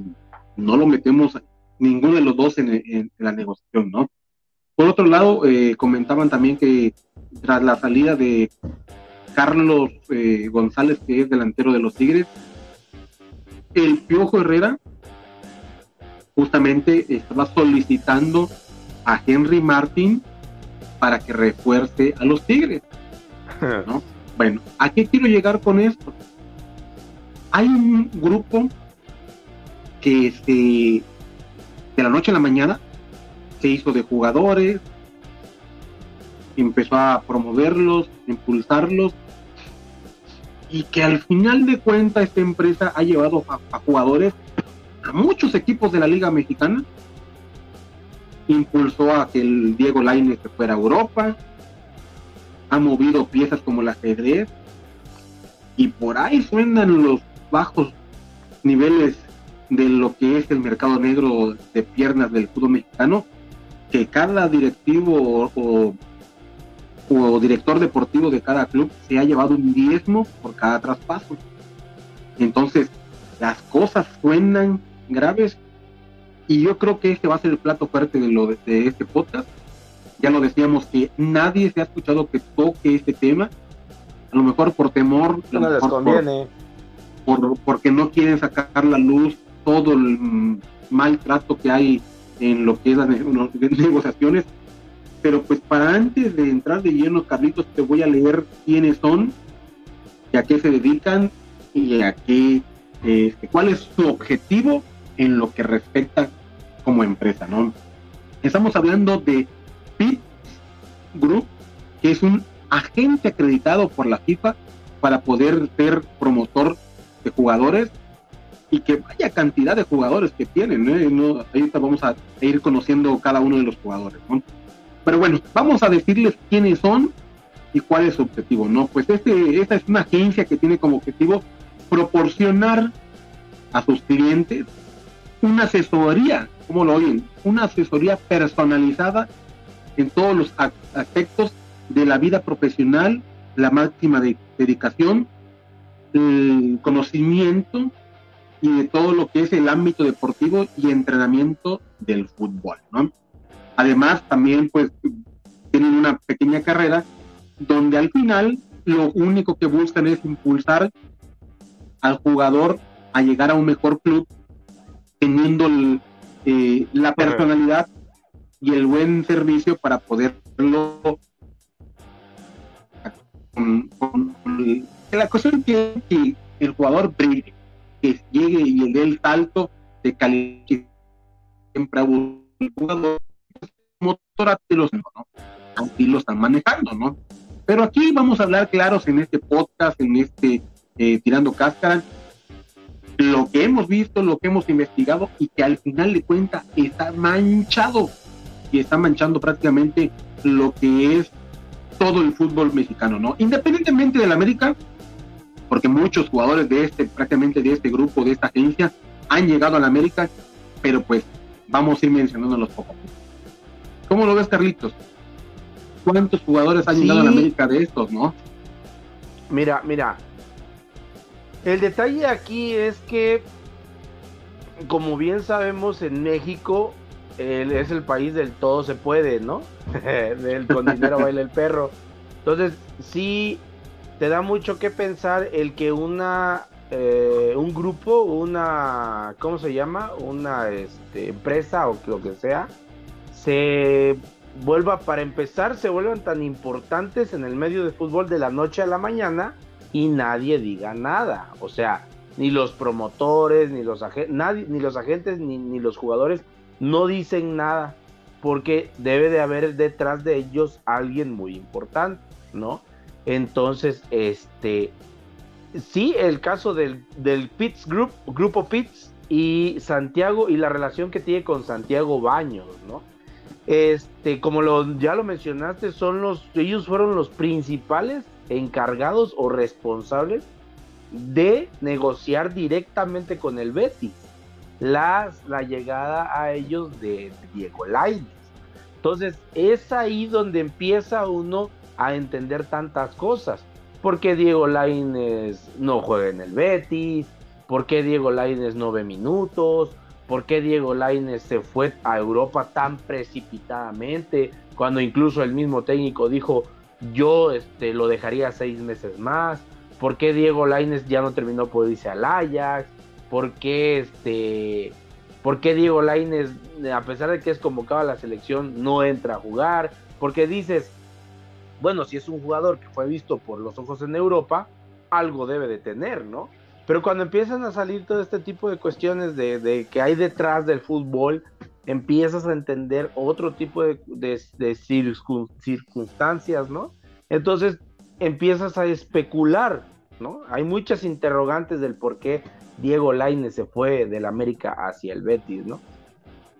no lo metemos ninguno de los dos en, la negociación, ¿no? Por otro lado, eh, comentaban también que tras la salida de Carlos eh, González, que es delantero de los Tigres, el Piojo Herrera justamente estaba solicitando a Henry Martin para que refuerce a los Tigres, *laughs* ¿no? Bueno, ¿a qué quiero llegar con esto? Hay un grupo que se, de la noche a la mañana se hizo de jugadores, empezó a promoverlos, impulsarlos, y que al final de cuentas esta empresa ha llevado a, jugadores a muchos equipos de la Liga Mexicana, impulsó a que el Diego Lainez se fuera a Europa, ha movido piezas como el ajedrez y por ahí suenan los bajos niveles de lo que es el mercado negro de piernas del fútbol mexicano, que cada directivo o, director deportivo de cada club se ha llevado un diezmo por cada traspaso. Entonces, las cosas suenan graves y yo creo que este va a ser el plato fuerte de, lo, de este podcast ya lo decíamos que nadie se ha escuchado que toque este tema, a lo mejor por temor, no les conviene. Por, porque no quieren sacar la luz todo el maltrato que hay en lo que es las *laughs* negociaciones. Pero pues para antes de entrar de lleno, Carlitos, te voy a leer quiénes son a qué se dedican y a qué, este, cuál es su objetivo en lo que respecta como empresa, ¿no? Estamos hablando de PIT Group, que es un agente acreditado por la FIFA para poder ser promotor de jugadores y que vaya cantidad de jugadores que tienen. ¿eh? No, ahorita vamos a ir conociendo cada uno de los jugadores. Pero bueno, vamos a decirles quiénes son y cuál es su objetivo. ¿no? Pues este, esta es una agencia que tiene como objetivo proporcionar a sus clientes una asesoría, como lo oyen, una asesoría personalizada en todos los aspectos de la vida profesional, la máxima de dedicación, el conocimiento y de todo lo que es el ámbito deportivo y entrenamiento del fútbol, ¿no? Además, también pues tienen una pequeña carrera donde al final lo único que buscan es impulsar al jugador a llegar a un mejor club teniendo eh, la personalidad y el buen servicio para poderlo la cuestión es que el jugador brille, que llegue y le dé el salto de calidad siempre el jugador motor los ¿no? así lo están manejando, ¿no? Pero aquí vamos a hablar claros en este podcast, en este eh, Tirando Cáscara, lo que hemos visto, lo que hemos investigado y que al final de cuentas está manchado y está manchando prácticamente lo que es todo el fútbol mexicano, ¿no? Independientemente del América, porque muchos jugadores de este, prácticamente de este grupo, de esta agencia, han llegado a la América, pero pues vamos a ir mencionándolos poco a poco. ¿Cómo lo ves, Carlitos? ¿Cuántos jugadores han llegado a la América de estos, no? Mira, mira. El detalle aquí es que, como bien sabemos, en México es el país del todo se puede, ¿no? *laughs* del con dinero *laughs* baila el perro. Entonces, sí, te da mucho que pensar el que una eh, un grupo, una, ¿cómo se llama? Una este, empresa o lo que sea, se vuelva, para empezar, se vuelvan tan importantes en el medio de fútbol de la noche a la mañana y nadie diga nada. O sea, ni los promotores, ni los, nadie, ni los agentes, ni, ni los jugadores no dicen nada porque debe de haber detrás de ellos alguien muy importante, ¿no? Entonces, este, sí, el caso del, del Pitts Group, Grupo Pitts y Santiago y la relación que tiene con Santiago Baños, ¿no? Este, como lo, ya lo mencionaste, son los, ellos fueron los principales encargados o responsables de negociar directamente con el Betis las, la llegada a ellos de Diego Lainez. Entonces, es ahí donde empieza uno a entender tantas cosas. ¿Por qué Diego Lainez no juega en el Betis? ¿Por qué Diego Lainez no ve minutos? ¿Por qué Diego Lainez se fue a Europa tan precipitadamente? Cuando incluso el mismo técnico dijo, yo este, lo dejaría seis meses más. ¿Por qué Diego Lainez ya no terminó por irse al Ajax? ¿Por qué, este, ¿Por qué Diego Lainez, a pesar de que es convocado a la selección, no entra a jugar? Porque dices, bueno, si es un jugador que fue visto por los ojos en Europa, algo debe de tener, ¿no? Pero cuando empiezan a salir todo este tipo de cuestiones de, que hay detrás del fútbol, empiezas a entender otro tipo de, circunstancias, ¿no? Entonces empiezas a especular, ¿no? Hay muchas interrogantes del por qué Diego Laine se fue del América hacia el Betis, ¿no?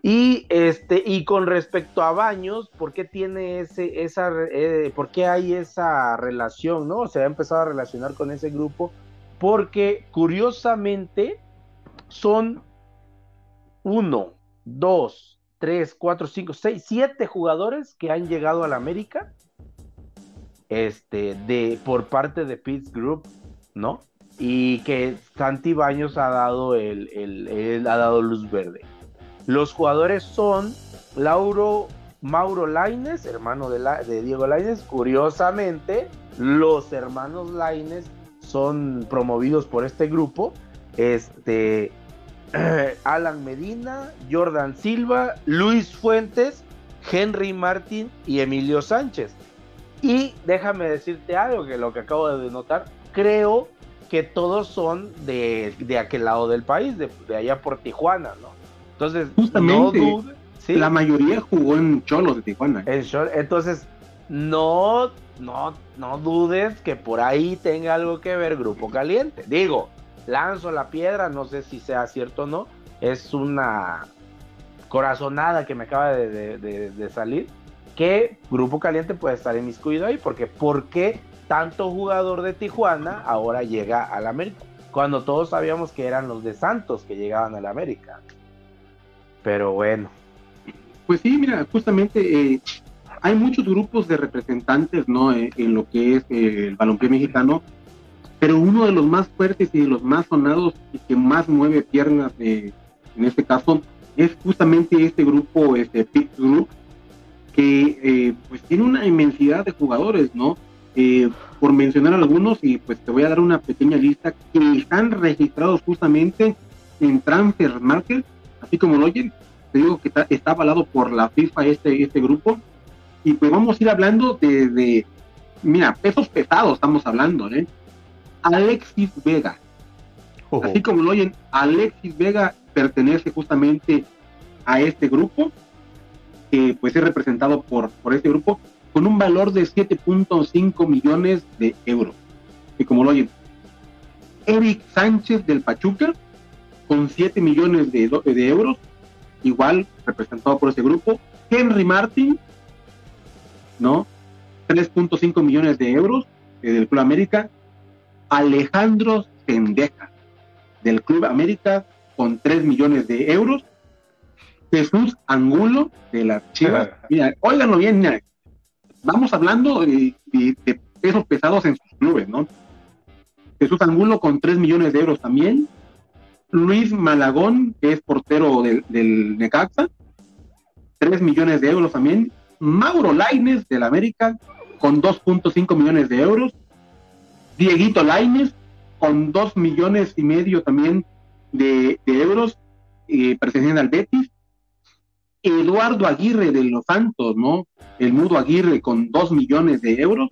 Y este, y con respecto a Baños, ¿por qué tiene ese, esa, eh, por qué hay esa relación, no? Se ha empezado a relacionar con ese grupo, porque curiosamente son uno, dos, tres, cuatro, cinco, seis, siete jugadores que han llegado a la América, este, de, por parte de Pitts Group, ¿no? Y que Santi Baños ha dado el, el ha dado luz verde. Los jugadores son Lauro Mauro Laines, hermano de, Diego Laines. Curiosamente, los hermanos Laines son promovidos por este grupo. Este, *clears throat* Alan Medina, Jordan Silva, Luis Fuentes, Henry Martín y Emilio Sánchez. Y déjame decirte algo que lo que acabo de notar, creo que todos son de, aquel lado del país, de, de allá por Tijuana, ¿no? Entonces, justamente, la mayoría jugó en Cholos de Tijuana. entonces, no, no, no dudes que por ahí tenga algo que ver Grupo Caliente. Digo, lanzo la piedra, no sé si sea cierto o no. Es una corazonada que me acaba de, salir. Que Grupo Caliente puede estar en inmiscuido ahí, porque ¿por qué tanto jugador de Tijuana ahora llega al América? Cuando todos sabíamos que eran los de Santos que llegaban al América. Pero bueno. Pues sí, mira, justamente eh, hay muchos grupos de representantes, ¿no? Eh, en lo que es eh, el balompié mexicano, pero uno de los más fuertes y de los más sonados y que más mueve piernas, en este caso, es justamente este grupo, este Pit Group, que pues tiene una inmensidad de jugadores, ¿no? por mencionar algunos, y pues te voy a dar una pequeña lista que están registrados justamente en Transfer Market así como lo oyen, te digo que está, avalado por la FIFA este, este grupo, y pues vamos a ir hablando de, mira, pesos pesados estamos hablando, ¿eh? Alexis Vega. Así como lo oyen, Alexis Vega pertenece justamente a este grupo, que pues es representado por, por este grupo, con un valor de 7.5 millones de euros. Y como lo oyen, Eric Sánchez del Pachuca, con 7 millones de, de euros, igual representado por ese grupo. Henry Martin, ¿no? 3.5 millones de euros eh, del Club América. Alejandro Sendeja del Club América con 3 millones de euros. Jesús Angulo de la Chivas. *laughs* Mira, óiganlo bien, mira, vamos hablando de, de, pesos pesados en sus clubes, ¿no? Jesús Angulo con 3 millones de euros también. Luis Malagón, que es portero del, del Necaxa, 3 millones de euros también. Mauro Laines del América, con 2.5 millones de euros. Dieguito Laines, con dos millones y medio también de, euros, eh, perteneciente al Betis. Eduardo Aguirre de los Santos, ¿no? El Mudo Aguirre con dos millones de euros.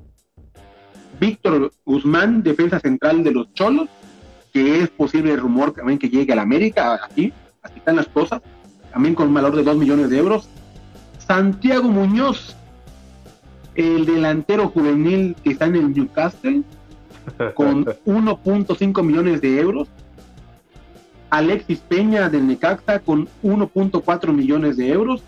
Víctor Guzmán, defensa central de los Cholos, que es posible rumor también que llegue a la América, aquí, así están las cosas, también con un valor de dos millones de euros. Santiago Muñoz, el delantero juvenil que está en el Newcastle, con *laughs* 1.5 millones de euros. Alexis Peña del Necaxa con 1.4 millones de euros.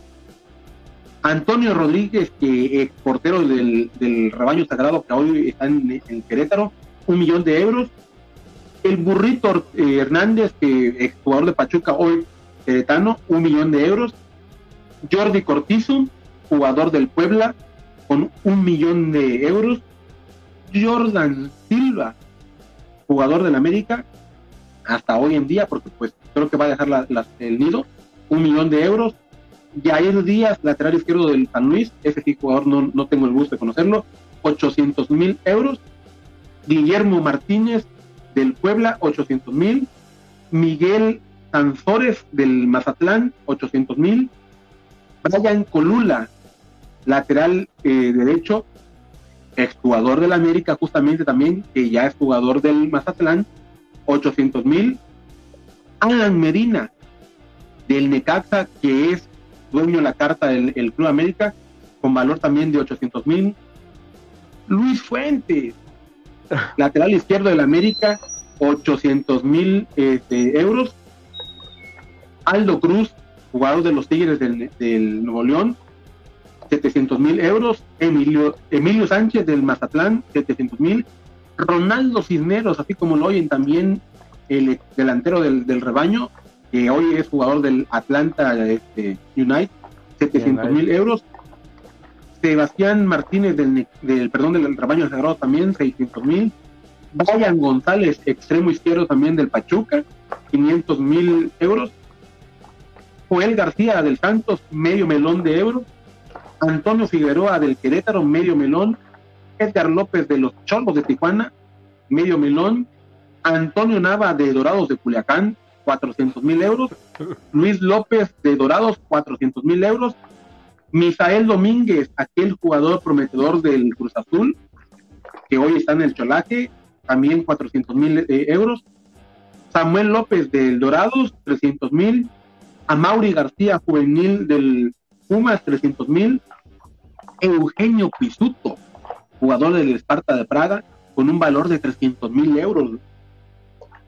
Antonio Rodríguez, que es portero del, rebaño sagrado que hoy está en, Querétaro, un millón de euros. El burrito eh, Hernández, que es jugador de Pachuca, hoy queretano, un millón de euros. Jordi Cortizo, jugador del Puebla, con un millón de euros. Jordan Silva, jugador del América, hasta hoy en día, porque pues creo que va a dejar el nido, un millón de euros. Jair Díaz, lateral izquierdo del San Luis, ese sí jugador no, no tengo el gusto de conocerlo, 800 mil euros. Guillermo Martínez del Puebla, 800 mil. Miguel Sanzores del Mazatlán, 800 mil. Brian Colula, lateral eh, derecho, exjugador del América justamente también, que ya es jugador del Mazatlán, 800 mil. Alan Medina, del Necaxa, que es dueño de la carta del Club América, con valor también de 800 mil. Luis Fuentes, *laughs* lateral izquierdo del América, 800 mil este, euros. Aldo Cruz, jugador de los Tigres del, del Nuevo León, 700 mil euros. Emilio, Emilio Sánchez del Mazatlán, 700 mil. Ronaldo Cisneros, así como lo oyen también el delantero del, rebaño, que hoy es jugador del Atlanta este, United, 700 mil euros. Sebastián Martínez del, del perdón del rebaño sagrado también 600 mil. Brian González, extremo izquierdo también del Pachuca, 500 mil euros. Joel García del Santos, medio melón de euros. Antonio Figueroa del Querétaro, medio melón. Edgar López de los Cholos de Tijuana, medio melón. Antonio Nava de Dorados de Culiacán, 400 mil euros. Luis López de Dorados, 400 mil euros. Misael Domínguez, aquel jugador prometedor del Cruz Azul, que hoy está en el Cholaje, también 400 mil eh, euros. Samuel López del Dorados, 300 mil. Mauri García, juvenil del Pumas, 300 mil. Eugenio Pisuto, jugador del Esparta de Praga, con un valor de 300 mil euros.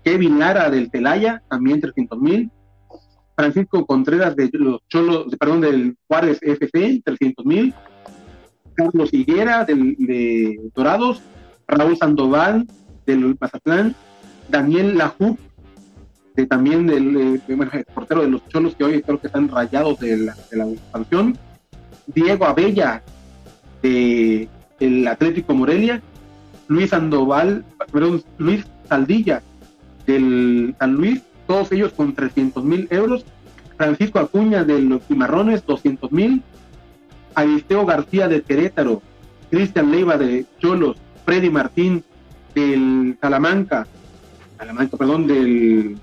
Kevin Lara del Telaya, también 300 mil. Francisco Contreras de los Cholos, perdón, del Juárez FC, 300 mil. Carlos Higuera del, de Dorados, Raúl Sandoval del Mazatlán, Daniel Lajú, también del portero de los Cholos, que hoy creo que están rayados de la, de la expansión, Diego Abella de el Atlético Morelia, Luis Sandoval, perdón, Luis Saldilla del San Luis, todos ellos con 300 mil euros, Francisco Acuña de los Cimarrones, 200 mil, Aristeo García de Querétaro, Cristian Leiva de Cholos, Freddy Martín del Salamanca, Salamanca, perdón, del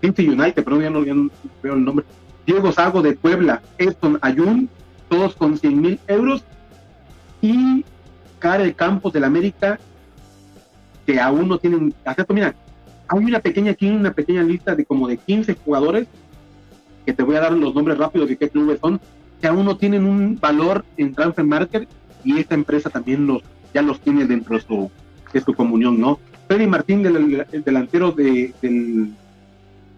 City United, perdón, ya no, veo el nombre, Diego Sago de Puebla, Eston Ayun, todos con 100 mil euros, y Karel Campos del América, que aún no tienen, acepto, mira, hay una pequeña aquí, una pequeña lista de como de 15 jugadores, que te voy a dar los nombres rápidos de qué clubes son, que aún no tienen un valor en Transfer Market y esta empresa también los ya los tiene dentro de su, de comunión, ¿no? Freddy Martín, del, delantero de,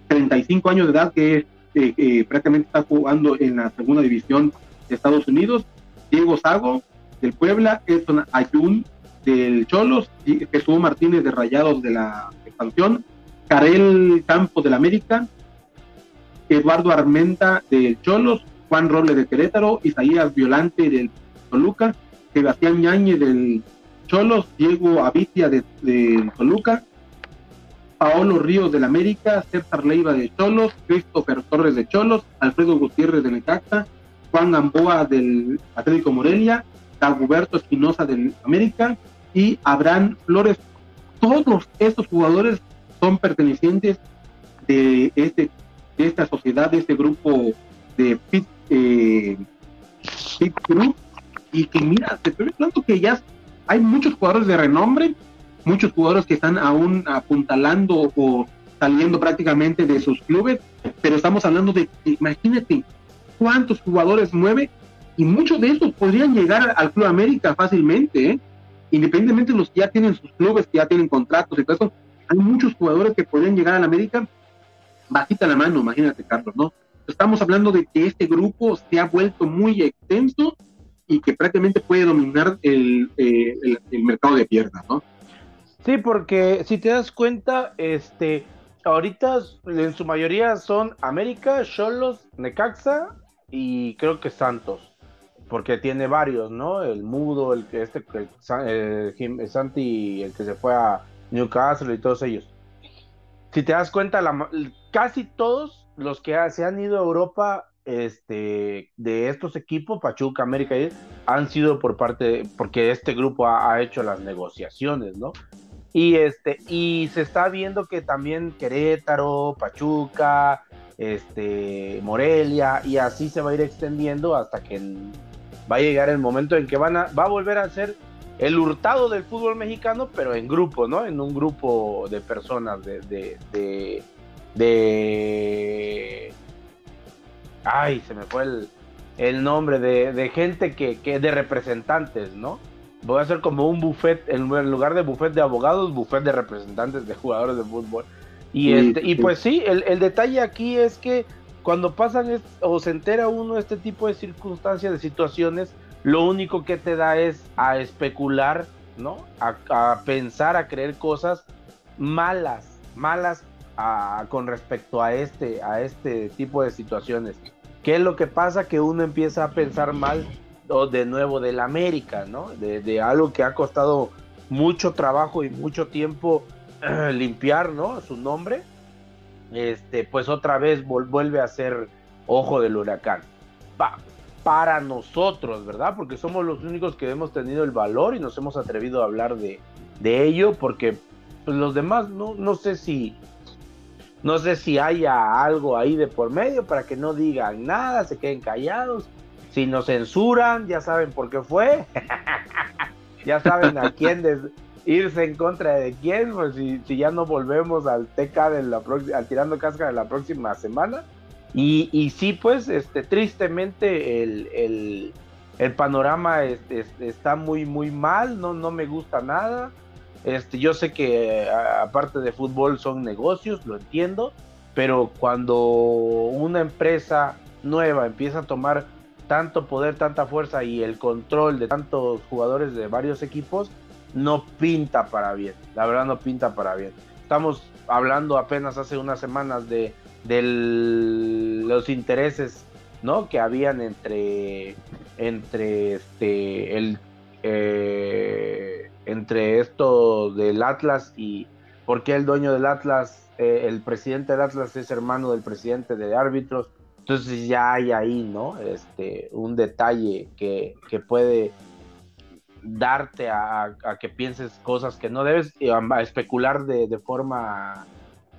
35 años de edad, que eh, prácticamente está jugando en la segunda división de Estados Unidos. Diego Sago, del Puebla, Edson Ayun, del Cholos, Jesús Martínez de Rayados de la expansión, Karel Campos del América, Eduardo Armenta del Cholos, Juan Roble de Querétaro, Isaías Violante del Toluca, Sebastián Ñañez del Cholos, Diego Avitia de, Toluca, Paolo Ríos del América, César Leiva de Cholos, Christopher Torres de Cholos, Alfredo Gutiérrez de Necaxa, Juan Gamboa del Atlético Morelia, Dagoberto Espinosa del América y Abraham Flores. Todos estos jugadores son pertenecientes de, este, de esta sociedad, de este grupo de Pit, eh, y que mira, te estoy hablando que ya hay muchos jugadores de renombre, muchos jugadores que están aún apuntalando o saliendo prácticamente de sus clubes, pero estamos hablando de, imagínate, cuántos jugadores mueve y muchos de estos podrían llegar al Club América fácilmente, ¿eh? independientemente de los que ya tienen sus clubes, que ya tienen contratos y todo eso, hay muchos jugadores que podrían llegar al América bajita la mano, imagínate, Carlos, ¿no? Estamos hablando de que este grupo se ha vuelto muy extenso y que prácticamente puede dominar el, eh, el, mercado de piernas, ¿no? Sí, porque si te das cuenta, este, ahorita en su mayoría son América, Cholos, Necaxa y creo que Santos, porque tiene varios, ¿no? El Mudo, el que este, el, Santi, el que se fue a Newcastle y todos ellos. Si te das cuenta, la, casi todos los que se han ido a Europa este, de estos equipos, Pachuca, América, han sido por parte, porque este grupo ha, hecho las negociaciones, ¿no? Y, este, y se está viendo que también Querétaro, Pachuca, este, Morelia, y así se va a ir extendiendo hasta que va a llegar el momento en que van a, va a volver a ser el hurtado del fútbol mexicano, pero en grupo, ¿no? En un grupo de personas, de, de, de, de ay, se me fue el, nombre de, gente que, que, de representantes, ¿no? Voy a hacer como un buffet, en lugar de buffet de abogados, buffet de representantes de jugadores de fútbol. Y, este, y pues sí, el, detalle aquí es que cuando pasan o se entera uno este tipo de circunstancias, de situaciones, lo único que te da es a especular, ¿no? A, pensar, a creer cosas malas, malas con respecto a este, a este tipo de situaciones. ¿Qué es lo que pasa? Que uno empieza a pensar mal de nuevo del América, ¿no? De, algo que ha costado mucho trabajo y mucho tiempo limpiar, ¿no? Su nombre. Este, pues otra vez vuelve a ser ojo del huracán. para nosotros, ¿verdad? Porque somos los únicos que hemos tenido el valor y nos hemos atrevido a hablar de, de ello, porque pues, los demás no, no sé si no sé si haya algo ahí de por medio para que no digan nada, se queden callados. Si nos censuran, ya saben por qué fue. *laughs* ya saben a quién irse en contra de quién, pues si, ya no volvemos al TK de la al tirando casca de la próxima semana. Y, y sí, pues, este, tristemente el, panorama está muy, muy mal, no, no me gusta nada. Este, yo sé que aparte de fútbol son negocios, lo entiendo, pero cuando una empresa nueva empieza a tomar tanto poder, tanta fuerza y el control de tantos jugadores de varios equipos, no pinta para bien. La verdad no pinta para bien. Estamos hablando apenas hace unas semanas de, los intereses ¿no? que habían entre, entre este, el eh, entre esto del Atlas y por qué el dueño del Atlas, eh, el presidente del Atlas es hermano del presidente de árbitros. Entonces ya hay ahí, ¿no? Este, un detalle que, puede darte a, que pienses cosas que no debes, a especular de, forma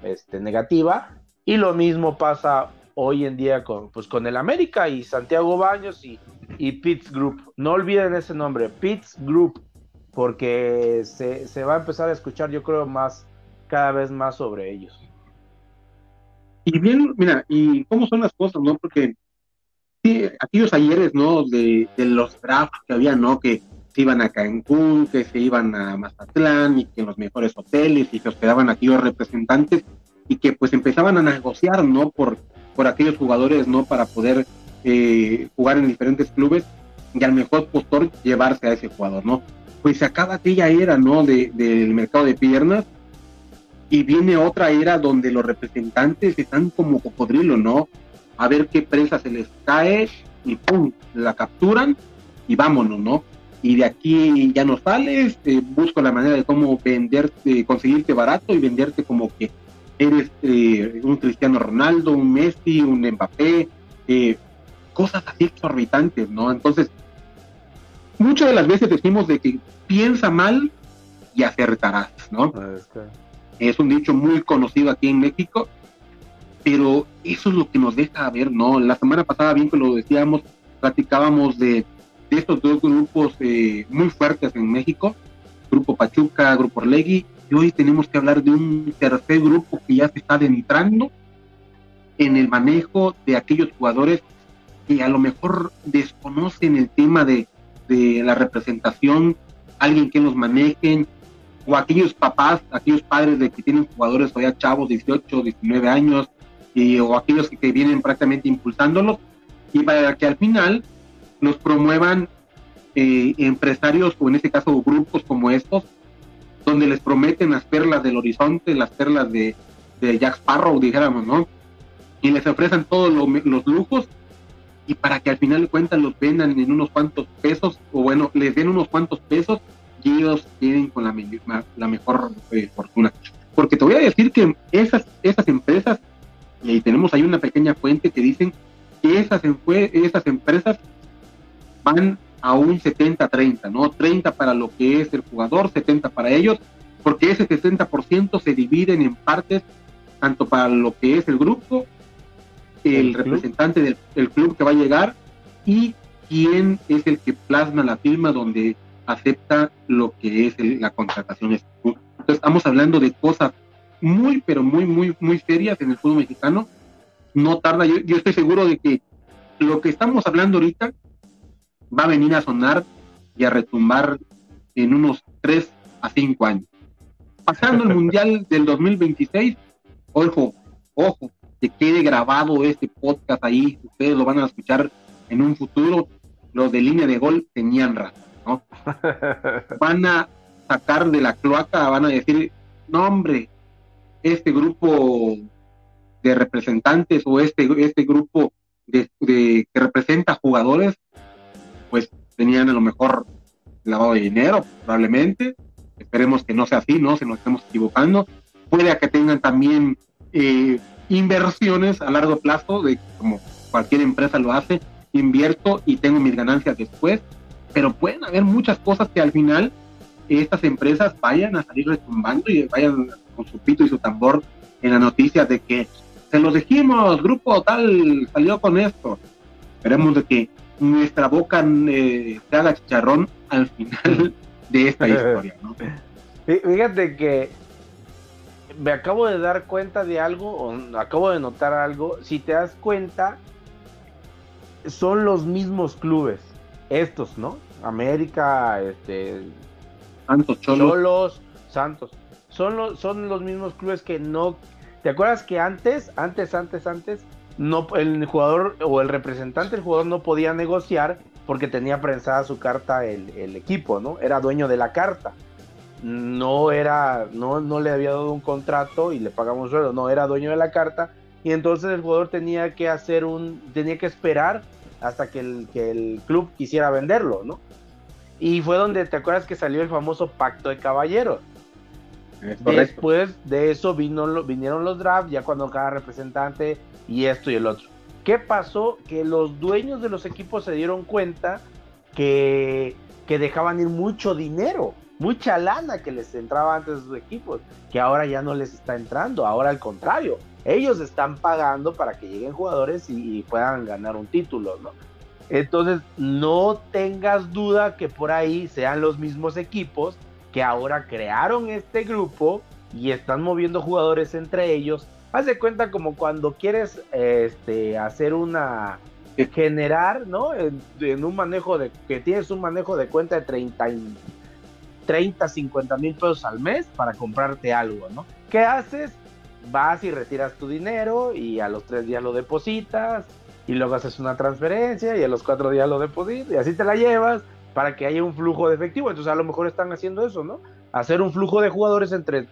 este, negativa. Y lo mismo pasa hoy en día con, pues, con el América y Santiago Baños y, y Pitts Group. No olviden ese nombre, Pitts Group porque se, va a empezar a escuchar, yo creo, más, cada vez más sobre ellos. Y bien, mira, y cómo son las cosas, ¿no? Porque sí, aquellos ayeres, ¿no? De, los drafts que había, ¿no? Que se iban a Cancún, que se iban a Mazatlán y que en los mejores hoteles y que hospedaban aquellos representantes y que pues empezaban a negociar, ¿no? Por, por aquellos jugadores, ¿no? Para poder eh, jugar en diferentes clubes y al mejor postor llevarse a ese jugador, ¿no? pues se acaba aquella era, ¿no? De, del mercado de piernas y viene otra era donde los representantes están como cocodrilo, ¿no? A ver qué presa se les cae y ¡pum! La capturan y vámonos, ¿no? Y de aquí ya no sales, eh, busco la manera de cómo venderte, conseguirte barato y venderte como que eres eh, un Cristiano Ronaldo, un Messi, un Mbappé, eh, cosas así exorbitantes, ¿no? Entonces, muchas de las veces decimos de que piensa mal y acertarás, ¿no? Es un dicho muy conocido aquí en México, pero eso es lo que nos deja ver, ¿no? La semana pasada, bien que lo decíamos, platicábamos de, estos dos grupos eh, muy fuertes en México, Grupo Pachuca, Grupo Orlegui, y hoy tenemos que hablar de un tercer grupo que ya se está adentrando en el manejo de aquellos jugadores que a lo mejor desconocen el tema de, de la representación, alguien que los manejen, o aquellos papás, aquellos padres de que tienen jugadores todavía chavos, 18, 19 años, y, o aquellos que, vienen prácticamente impulsándolos, y para que al final los promuevan eh, empresarios o en este caso grupos como estos, donde les prometen las perlas del horizonte, las perlas de, Jack Sparrow, dijéramos, ¿no? Y les ofrecen todos los lujos y para que al final de cuentas los vendan en unos cuantos pesos, o bueno, les den unos cuantos pesos ellos tienen con la, la mejor eh, fortuna. Porque te voy a decir que esas, esas empresas, y ahí tenemos ahí una pequeña fuente que dicen que esas, esas empresas van a un 70-30, ¿no? 30 para lo que es el jugador, 70 para ellos, porque ese 60% se dividen en partes, tanto para lo que es el grupo, el, representante del, club que va a llegar y quién es el que plasma la firma donde acepta lo que es la contratación. Entonces estamos hablando de cosas muy, pero muy, muy, muy serias en el fútbol mexicano. No tarda, yo, yo estoy seguro de que lo que estamos hablando ahorita va a venir a sonar y a retumbar en unos 3 a 5 años. Pasando el Mundial del 2026, ojo, ojo, que quede grabado este podcast ahí, ustedes lo van a escuchar en un futuro, los de línea de gol tenían razón, Van a sacar de la cloaca, van a decir, no hombre, este grupo de representantes o este, este grupo de, que representa jugadores pues tenían a lo mejor lavado de dinero, probablemente. Esperemos que no sea así, ¿no? Se nos estemos equivocando. Puede que tengan también eh, inversiones a largo plazo, de como cualquier empresa lo hace, invierto y tengo mis ganancias después, pero pueden haber muchas cosas que al final estas empresas vayan a salir retumbando y vayan con su pito y su tambor en la noticia de que se los dijimos, grupo tal salió con esto. Esperemos de que nuestra boca eh, se haga chicharrón al final *laughs* de esta *laughs* historia, ¿no? Fíjate que me acabo de dar cuenta de algo, o acabo de notar algo. Si te das cuenta, son los mismos clubes. Estos, ¿no? América, este. Santos, Cholos. Santos. Son los, son los mismos clubes que no. ¿Te acuerdas que antes, antes, antes, antes, no, el jugador o el representante del jugador no podía negociar porque tenía prensada su carta el, equipo, ¿no? Era dueño de la carta. No era, no, no le había dado un contrato y le pagamos sueldo, no, era dueño de la carta. Y entonces el jugador tenía que hacer un, tenía que esperar hasta que el, que el club quisiera venderlo, ¿no? Y fue donde te acuerdas que salió el famoso pacto de caballeros. Después de eso vino, vinieron los drafts, ya cuando cada representante y esto y el otro. ¿Qué pasó? Que los dueños de los equipos se dieron cuenta que, que dejaban ir mucho dinero, mucha lana que les entraba antes de sus equipos, que ahora ya no les está entrando, ahora al contrario, ellos están pagando para que lleguen jugadores y, puedan ganar un título, ¿no? Entonces, no tengas duda que por ahí sean los mismos equipos que ahora crearon este grupo y están moviendo jugadores entre ellos haz de cuenta como cuando quieres este, hacer una generar, ¿no? En, un manejo de que tienes un manejo de cuenta de 30, 30 50 mil pesos al mes para comprarte algo, ¿no? ¿Qué haces? Vas y retiras tu dinero y a los tres días lo depositas y luego haces una transferencia y a los cuatro días lo depositas y así te la llevas para que haya un flujo de efectivo. Entonces a lo mejor están haciendo eso, ¿no? Hacer un flujo de jugadores entre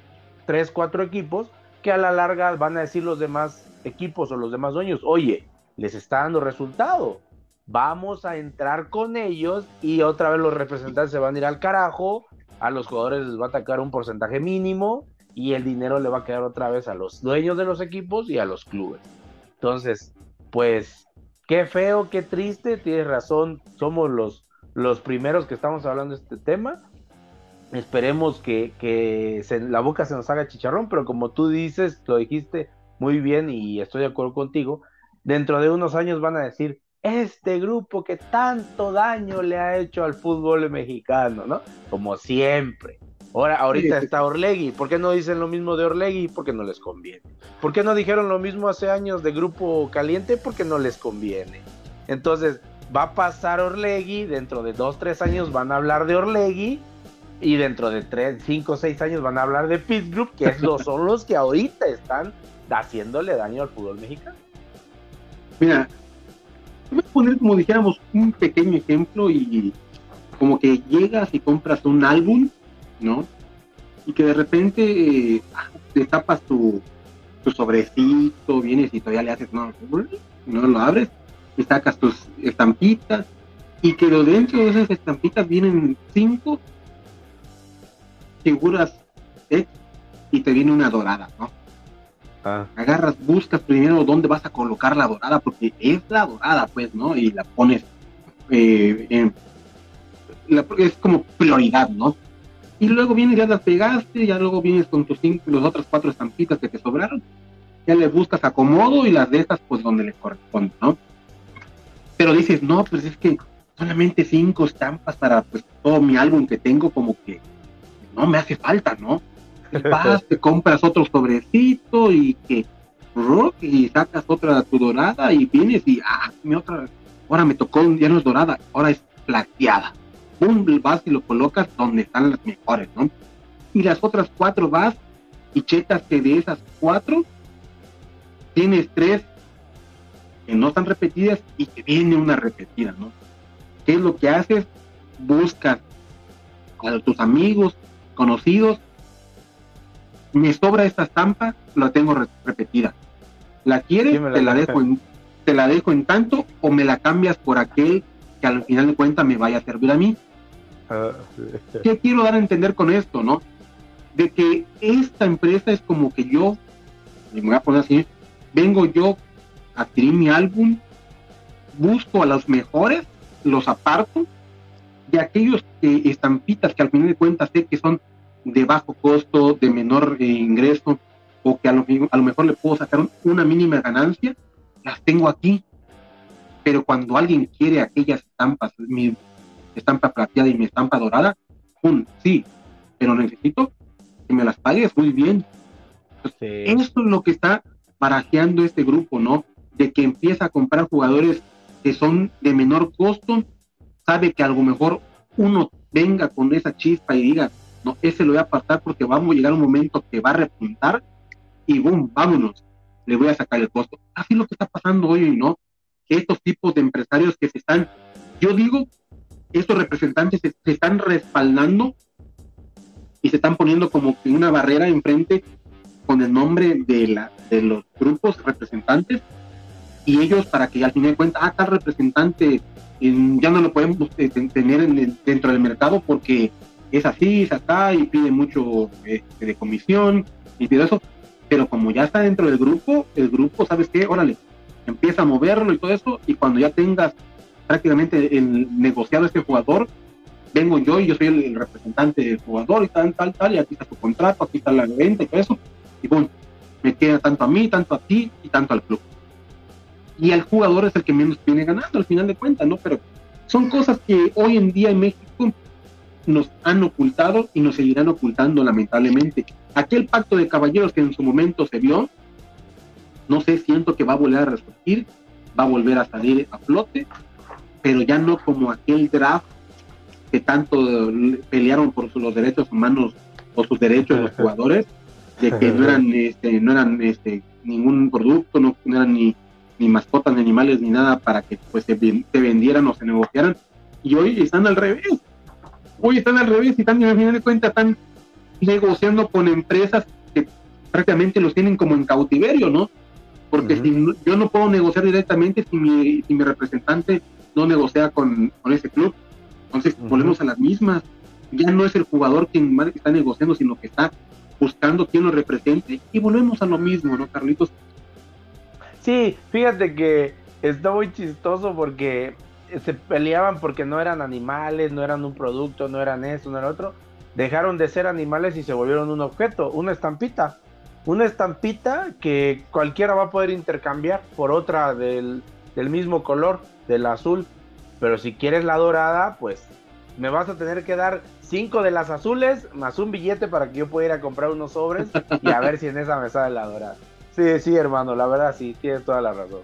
tres, cuatro equipos que a la larga van a decir los demás equipos o los demás dueños, oye, les está dando resultado, vamos a entrar con ellos y otra vez los representantes se van a ir al carajo, a los jugadores les va a atacar un porcentaje mínimo y el dinero le va a quedar otra vez a los dueños de los equipos y a los clubes. Entonces, pues, qué feo, qué triste, tienes razón, somos los, los primeros que estamos hablando de este tema, esperemos que, que la boca se nos haga chicharrón, pero como tú dices, lo dijiste muy bien y estoy de acuerdo contigo, dentro de unos años van a decir, este grupo que tanto daño le ha hecho al fútbol mexicano, ¿no? Como siempre. Ahora, ahorita está Orlegui. ¿Por qué no dicen lo mismo de Orlegui? Porque no les conviene. ¿Por qué no dijeron lo mismo hace años de Grupo Caliente? Porque no les conviene. Entonces, va a pasar Orlegui, dentro de dos, tres años van a hablar de Orlegui, y dentro de tres, cinco, seis años van a hablar de Pit Group, que es *laughs* son los que ahorita están haciéndole daño al fútbol mexicano. Mira, voy a poner como dijéramos un pequeño ejemplo y como que llegas y compras un álbum ¿no? Y que de repente eh, tapas tu, tu sobrecito, vienes y todavía le haces, no, no lo abres, y sacas tus estampitas, y que lo dentro de esas estampitas vienen cinco figuras y te viene una dorada, ¿no? Agarras, buscas primero dónde vas a colocar la dorada, porque es la dorada, pues, ¿no? Y la pones eh, es como prioridad, ¿no? y luego vienes, ya las pegaste, ya luego vienes con tus cinco, los otras cuatro estampitas que te sobraron, ya le buscas acomodo y las dejas pues donde les corresponde, ¿no? Pero dices, no, pues es que solamente cinco estampas para pues todo mi álbum que tengo, como que no me hace falta, ¿no? Vas, te compras otro sobrecito y que y sacas otra tu dorada y vienes y ah, mi otra, ahora me tocó, ya no es dorada, ahora es plateada boom, vas y lo colocas donde están las mejores, ¿no? Y las otras cuatro vas y checas que de esas cuatro tienes tres que no están repetidas y que viene una repetida, ¿no? ¿Qué es lo que haces? Buscas a tus amigos, conocidos, me sobra esta estampa, la tengo repetida. ¿La quieres? te la dejo en, te la dejo en tanto o me la cambias por aquel que al final de cuentas me vaya a servir a mí. Ah, ¿Qué quiero dar a entender con esto, no? De que esta empresa es como que yo, me voy a poner así, vengo yo, a adquirir mi álbum, busco a los mejores, los aparto, de aquellos que estampitas que al final de cuentas sé que son de bajo costo, de menor eh, ingreso, o que a lo, a lo mejor le puedo sacar una mínima ganancia, las tengo aquí. Pero cuando alguien quiere aquellas estampas, mi estampa plateada y mi estampa dorada, ¡pum! Sí, pero necesito que me las pagues muy bien. Esto es lo que está barajeando este grupo, ¿no? De que empieza a comprar jugadores que son de menor costo, sabe que a lo mejor uno venga con esa chispa y diga, no, ese lo voy a apartar porque vamos a llegar un momento que va a repuntar y boom, vámonos, le voy a sacar el costo. Así es lo que está pasando hoy, ¿no? estos tipos de empresarios que se están, yo digo estos representantes se, están respaldando y se están poniendo como que una barrera enfrente con el nombre de, la, de los grupos representantes y ellos para que al final de cuentas, ah, tal representante ya no lo podemos eh, tener dentro del mercado porque es así, es acá y pide mucho este, de comisión y todo eso, pero como ya está dentro del grupo, el grupo, ¿sabes qué? Órale, empieza a moverlo y todo eso y cuando ya tengas prácticamente el negociado este jugador, vengo yo y yo soy el, representante del jugador y tal, tal, tal, y aquí está tu contrato, aquí está la venta y todo eso, y bueno, me queda tanto a mí, tanto a ti y tanto al club. Y el jugador es el que menos viene ganando al final de cuentas, ¿no? Pero son cosas que hoy en día en México nos han ocultado y nos seguirán ocultando lamentablemente. Aquel pacto de caballeros que en su momento se vio, no sé, siento que va a volver a resurgir, va a volver a salir a flote pero ya no como aquel draft que tanto pelearon por los derechos humanos o sus derechos de los jugadores, de que no eran, este, no eran este, ningún producto, no, eran ni, ni mascotas ni animales ni nada para que pues se, vendieran o se negociaran. Y hoy están al revés. Hoy están al revés y están, a final de cuentas, están negociando con empresas que prácticamente los tienen como en cautiverio, ¿no? Porque si yo no puedo negociar directamente si mi, si mi representante no negocia con, ese club. Entonces volvemos a las mismas. Ya no es el jugador quien está negociando, sino que está buscando quien lo represente y volvemos a lo mismo, ¿no, Carlitos? Sí, fíjate que está muy chistoso porque se peleaban porque no eran animales, no eran un producto, no eran eso, no era otro. dejaron de ser animales y se volvieron un objeto, una estampita. Una estampita que cualquiera va a poder intercambiar por otra del, del mismo color, del azul. Pero si quieres la dorada, pues me vas a tener que dar cinco de las azules más un billete para que yo pueda ir a comprar unos sobres y a ver si en esa me sale la dorada. Sí, sí, hermano, la verdad sí, tienes toda la razón.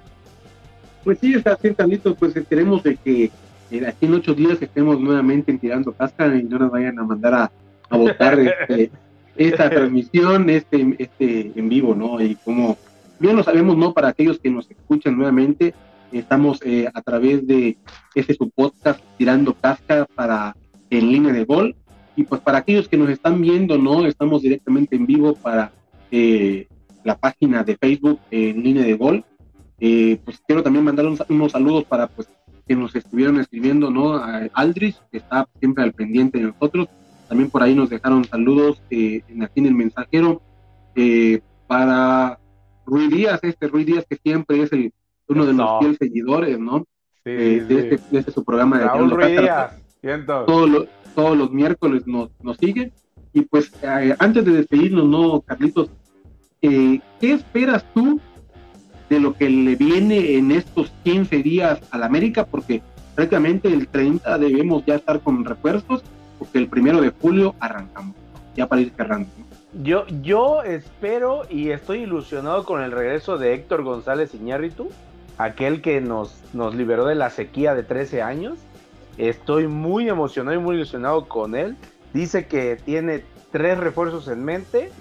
Pues sí, está así, pues esperemos de que eh, aquí en ocho días estemos nuevamente tirando casca y no nos vayan a mandar a, a votar este, *laughs* esta transmisión, este, este en vivo, ¿no? Y como bien lo sabemos, ¿no? Para aquellos que nos escuchan nuevamente, estamos eh, a través de este su podcast Tirando Casca para en línea de gol. Y pues para aquellos que nos están viendo, ¿no? Estamos directamente en vivo para eh, la página de Facebook en línea de gol. Eh, pues quiero también mandar unos saludos para pues que nos estuvieron escribiendo, ¿no? A Aldrich, que está siempre al pendiente de nosotros. También por ahí nos dejaron saludos eh, en, aquí en el mensajero. para Ruiz Díaz, este Ruiz Díaz que siempre es el, uno de los fieles seguidores, ¿no? de, Este, de, este, su programa de Raúl Ruiz Díaz todos los, todos los miércoles nos, nos siguen. Y pues eh, antes de despedirnos, ¿no, Carlitos? Eh, ¿Qué esperas tú de lo que le viene en estos 15 días a la América? Porque prácticamente el 30 debemos ya estar con refuerzos, porque el primero de julio arrancamos, ya para ir cerrando. Yo, yo espero y estoy ilusionado con el regreso de Héctor González Iñárritu, aquel que nos, nos liberó de la sequía de 13 años Estoy muy emocionado y muy ilusionado con él. Dice que tiene tres refuerzos en mente.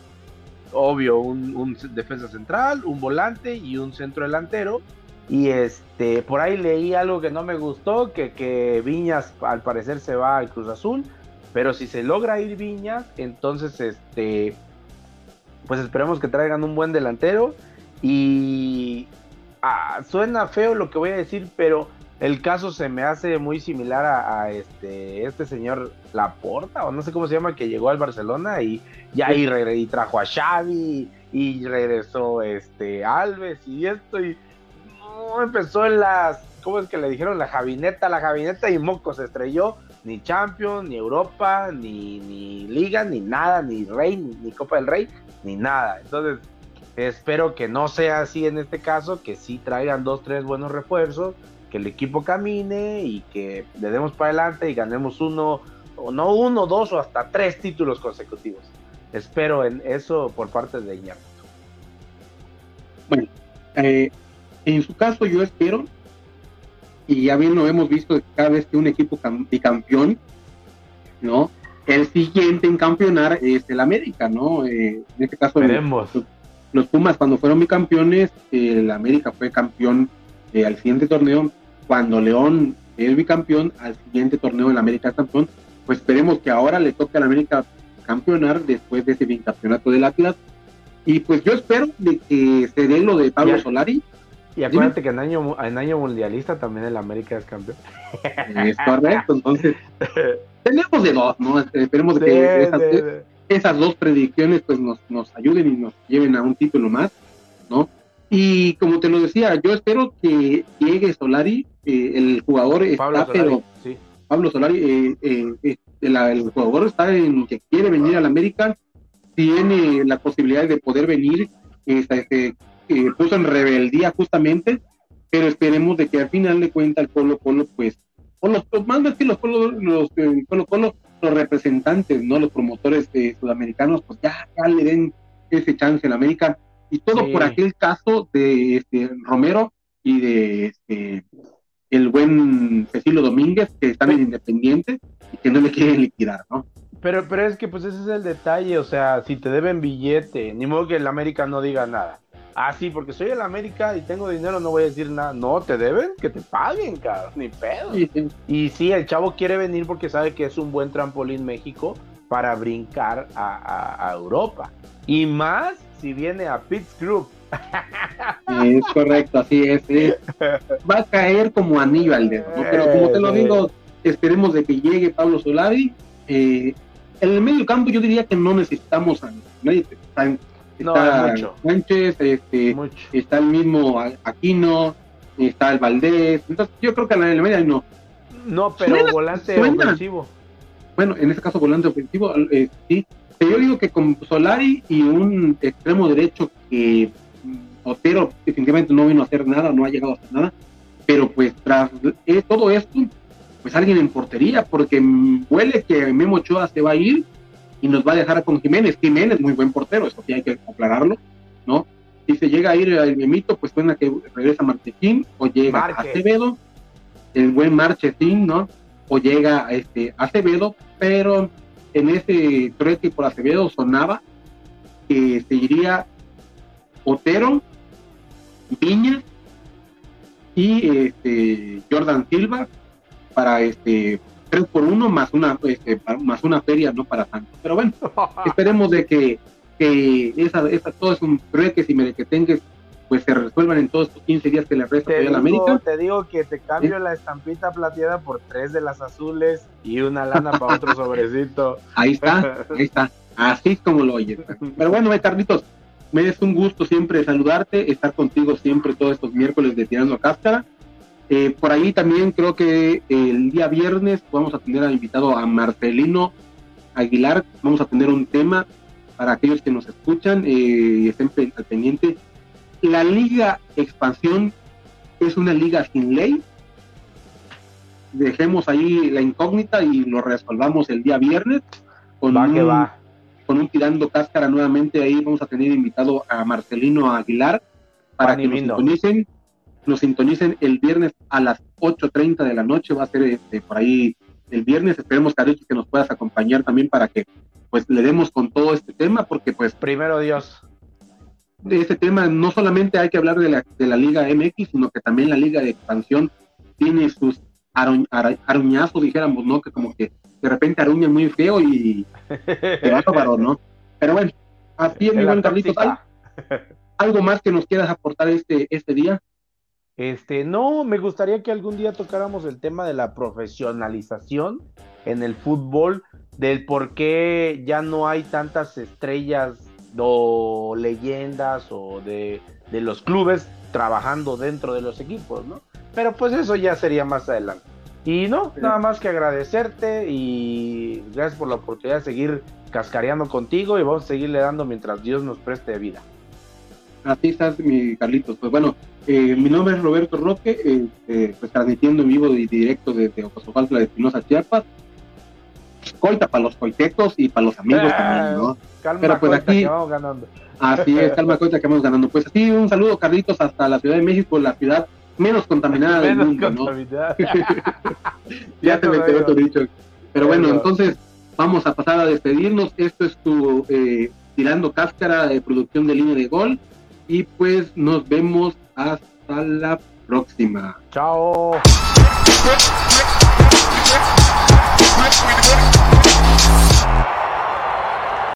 Obvio, un, defensa central, un volante y un centro delantero. Y este, por ahí leí algo que no me gustó, que, que Viñas al parecer se va al Cruz Azul. Pero si se logra ir Viñas, entonces este, pues esperemos que traigan un buen delantero. Y ah, suena feo lo que voy a decir, pero el caso se me hace muy similar a, este, este señor Laporta, o no sé cómo se llama, que llegó al Barcelona y ya y, trajo a Xavi y regresó este Alves y esto y empezó en las, ¿cómo es que le dijeron? La Javineta, la Javineta y Moco se estrelló, ni Champions, ni Europa, ni, ni Liga, ni nada, ni Rey, ni Copa del Rey, ni nada. Entonces, espero que no sea así en este caso, que sí traigan dos, tres buenos refuerzos que el equipo camine y que le demos para adelante y ganemos uno, o no uno, dos o hasta tres títulos consecutivos. Espero en eso por parte de Iñárritu. Bueno, eh, en su caso yo espero, y ya bien lo hemos visto cada vez que un equipo campeón, ¿no? El siguiente en campeonar es el América, ¿no? Eh, en este caso, Veremos. Los, Pumas cuando fueron bicampeones, el América fue campeón eh, al siguiente torneo cuando León es bicampeón, al siguiente torneo en la América campeón, pues esperemos que ahora le toque a la América campeonar después de ese bicampeonato del Atlas. Y pues yo espero de que se dé lo de Pablo Solari. Y acuérdate que en año, en año mundialista también el América es campeón. Es correcto, entonces tenemos de dos, ¿no? Esperemos que esas, esas, dos predicciones pues nos, nos ayuden y nos lleven a un título más, ¿no? Y como te lo decía, yo espero que llegue Solari, eh, el jugador Pablo está, Solari, pero sí. Pablo Solari, eh, eh, el jugador está en que quiere venir al América, tiene la posibilidad de poder venir, este, puso en rebeldía justamente, pero esperemos de que al final de cuentas el Colo Colo, pues, o los, más que los Colo, los, Colo los representantes, no los promotores sudamericanos, pues ya, ya le den ese chance en América y todo por aquel caso de este, Romero y de este, el buen Cecilio Domínguez, que están en Independiente y que no le quieren liquidar, ¿no? Pero, pero es que pues ese es el detalle, o sea, si te deben billete, ni modo que el América no diga nada. Ah, sí, porque soy el América y tengo dinero, no voy a decir nada. No, te deben, que te paguen, cabrón, ni pedo. Y sí, el chavo quiere venir porque sabe que es un buen trampolín México para brincar a, a Europa. Y más si viene a Pitts Group. Es correcto, así es. Va a caer como anillo al dedo, Pero como te lo digo, esperemos de que llegue Pablo Solari. Eh, en el medio campo yo diría que no necesitamos a nadie. Está, no, Sánchez, este, está el mismo Aquino, está el Valdés. Entonces yo creo que en el medio no. No, pero volante ofensivo. bueno, en este caso volante ofensivo, eh, sí. Yo digo que con Solari y un extremo derecho que mm, Otero definitivamente no vino a hacer nada, no ha llegado a hacer nada, pero pues tras eh, todo esto, pues alguien en portería, porque mm, huele que Memo Ochoa se va a ir y nos va a dejar con Jiménez. Jiménez, muy buen portero, eso sí hay que aclararlo, ¿no? Si se llega a ir el Memito, pues suena que regresa Marchesín o llega Acevedo, el buen Marchesín, ¿no? O llega este Acevedo, pero en ese trueque por Acevedo sonaba que se iría Otero, Viña y este Jordan Silva para este 3 por 1 más una este, más una feria no para tanto pero bueno *laughs* esperemos de que que esa, esa todo es un trueque y merequetengues pues se resuelvan en todos estos 15 días que le resta a la América. Te digo que te cambio la estampita plateada por tres de las azules y una lana para otro *laughs* sobrecito. Ahí está, ahí está. Así es como lo oyes. Pero bueno, Carlitos, me es un gusto siempre saludarte, estar contigo siempre todos estos miércoles de Tirando a Cáscara. Eh, por ahí también creo que el día viernes vamos a tener al invitado a Marcelino Aguilar. Vamos a tener un tema para aquellos que nos escuchan eh, y estén pendientes la liga expansión es una liga sin ley. Dejemos ahí la incógnita y lo resolvamos el día viernes. Con un, va. Con un tirando cáscara nuevamente ahí vamos a tener invitado a Marcelino Aguilar para que nos sintonicen, nos sintonicen el viernes a las 8.30 de la noche. Va a ser este, por ahí el viernes. Esperemos, Caricho, que nos puedas acompañar también para que pues le demos con todo este tema, porque pues... Primero Dios de este tema, no solamente hay que hablar de la, de la Liga MX, sino que también la Liga de Expansión tiene sus aruñazos, dijéramos, ¿no? Que como que de repente aruñan muy feo y te va a ¿no? Pero bueno, así es, mi buen Carlitos. ¿Algo más que nos quieras aportar este, este día? Este, no, me gustaría que algún día tocáramos el tema de la profesionalización en el fútbol, del por qué ya no hay tantas estrellas o leyendas o de, los clubes trabajando dentro de los equipos, ¿no? Pero pues eso ya sería más adelante. Y no, nada más que agradecerte y gracias por la oportunidad de seguir cascareando contigo y vamos a seguirle dando mientras Dios nos preste vida. Así estás, mi Carlitos. Pues bueno, eh, mi nombre es Roberto Roque, eh, eh, pues transmitiendo en vivo y directo desde Ocosopaltla de Espinosa, Chiapas coita para los coitecos y para los amigos ah, también, ¿no? Calma, pero pues aquí, que vamos ganando. Así es, *laughs* calma, cuenta que vamos ganando. Pues así, un saludo, Carlitos, hasta la Ciudad de México, la ciudad menos contaminada del mundo, ¿no? *laughs* ya te me quedó tu dicho. Pero bueno, entonces vamos a pasar a despedirnos. Esto es tu eh, Tirando Cáscara de producción de línea de gol. Y pues nos vemos hasta la próxima. Chao.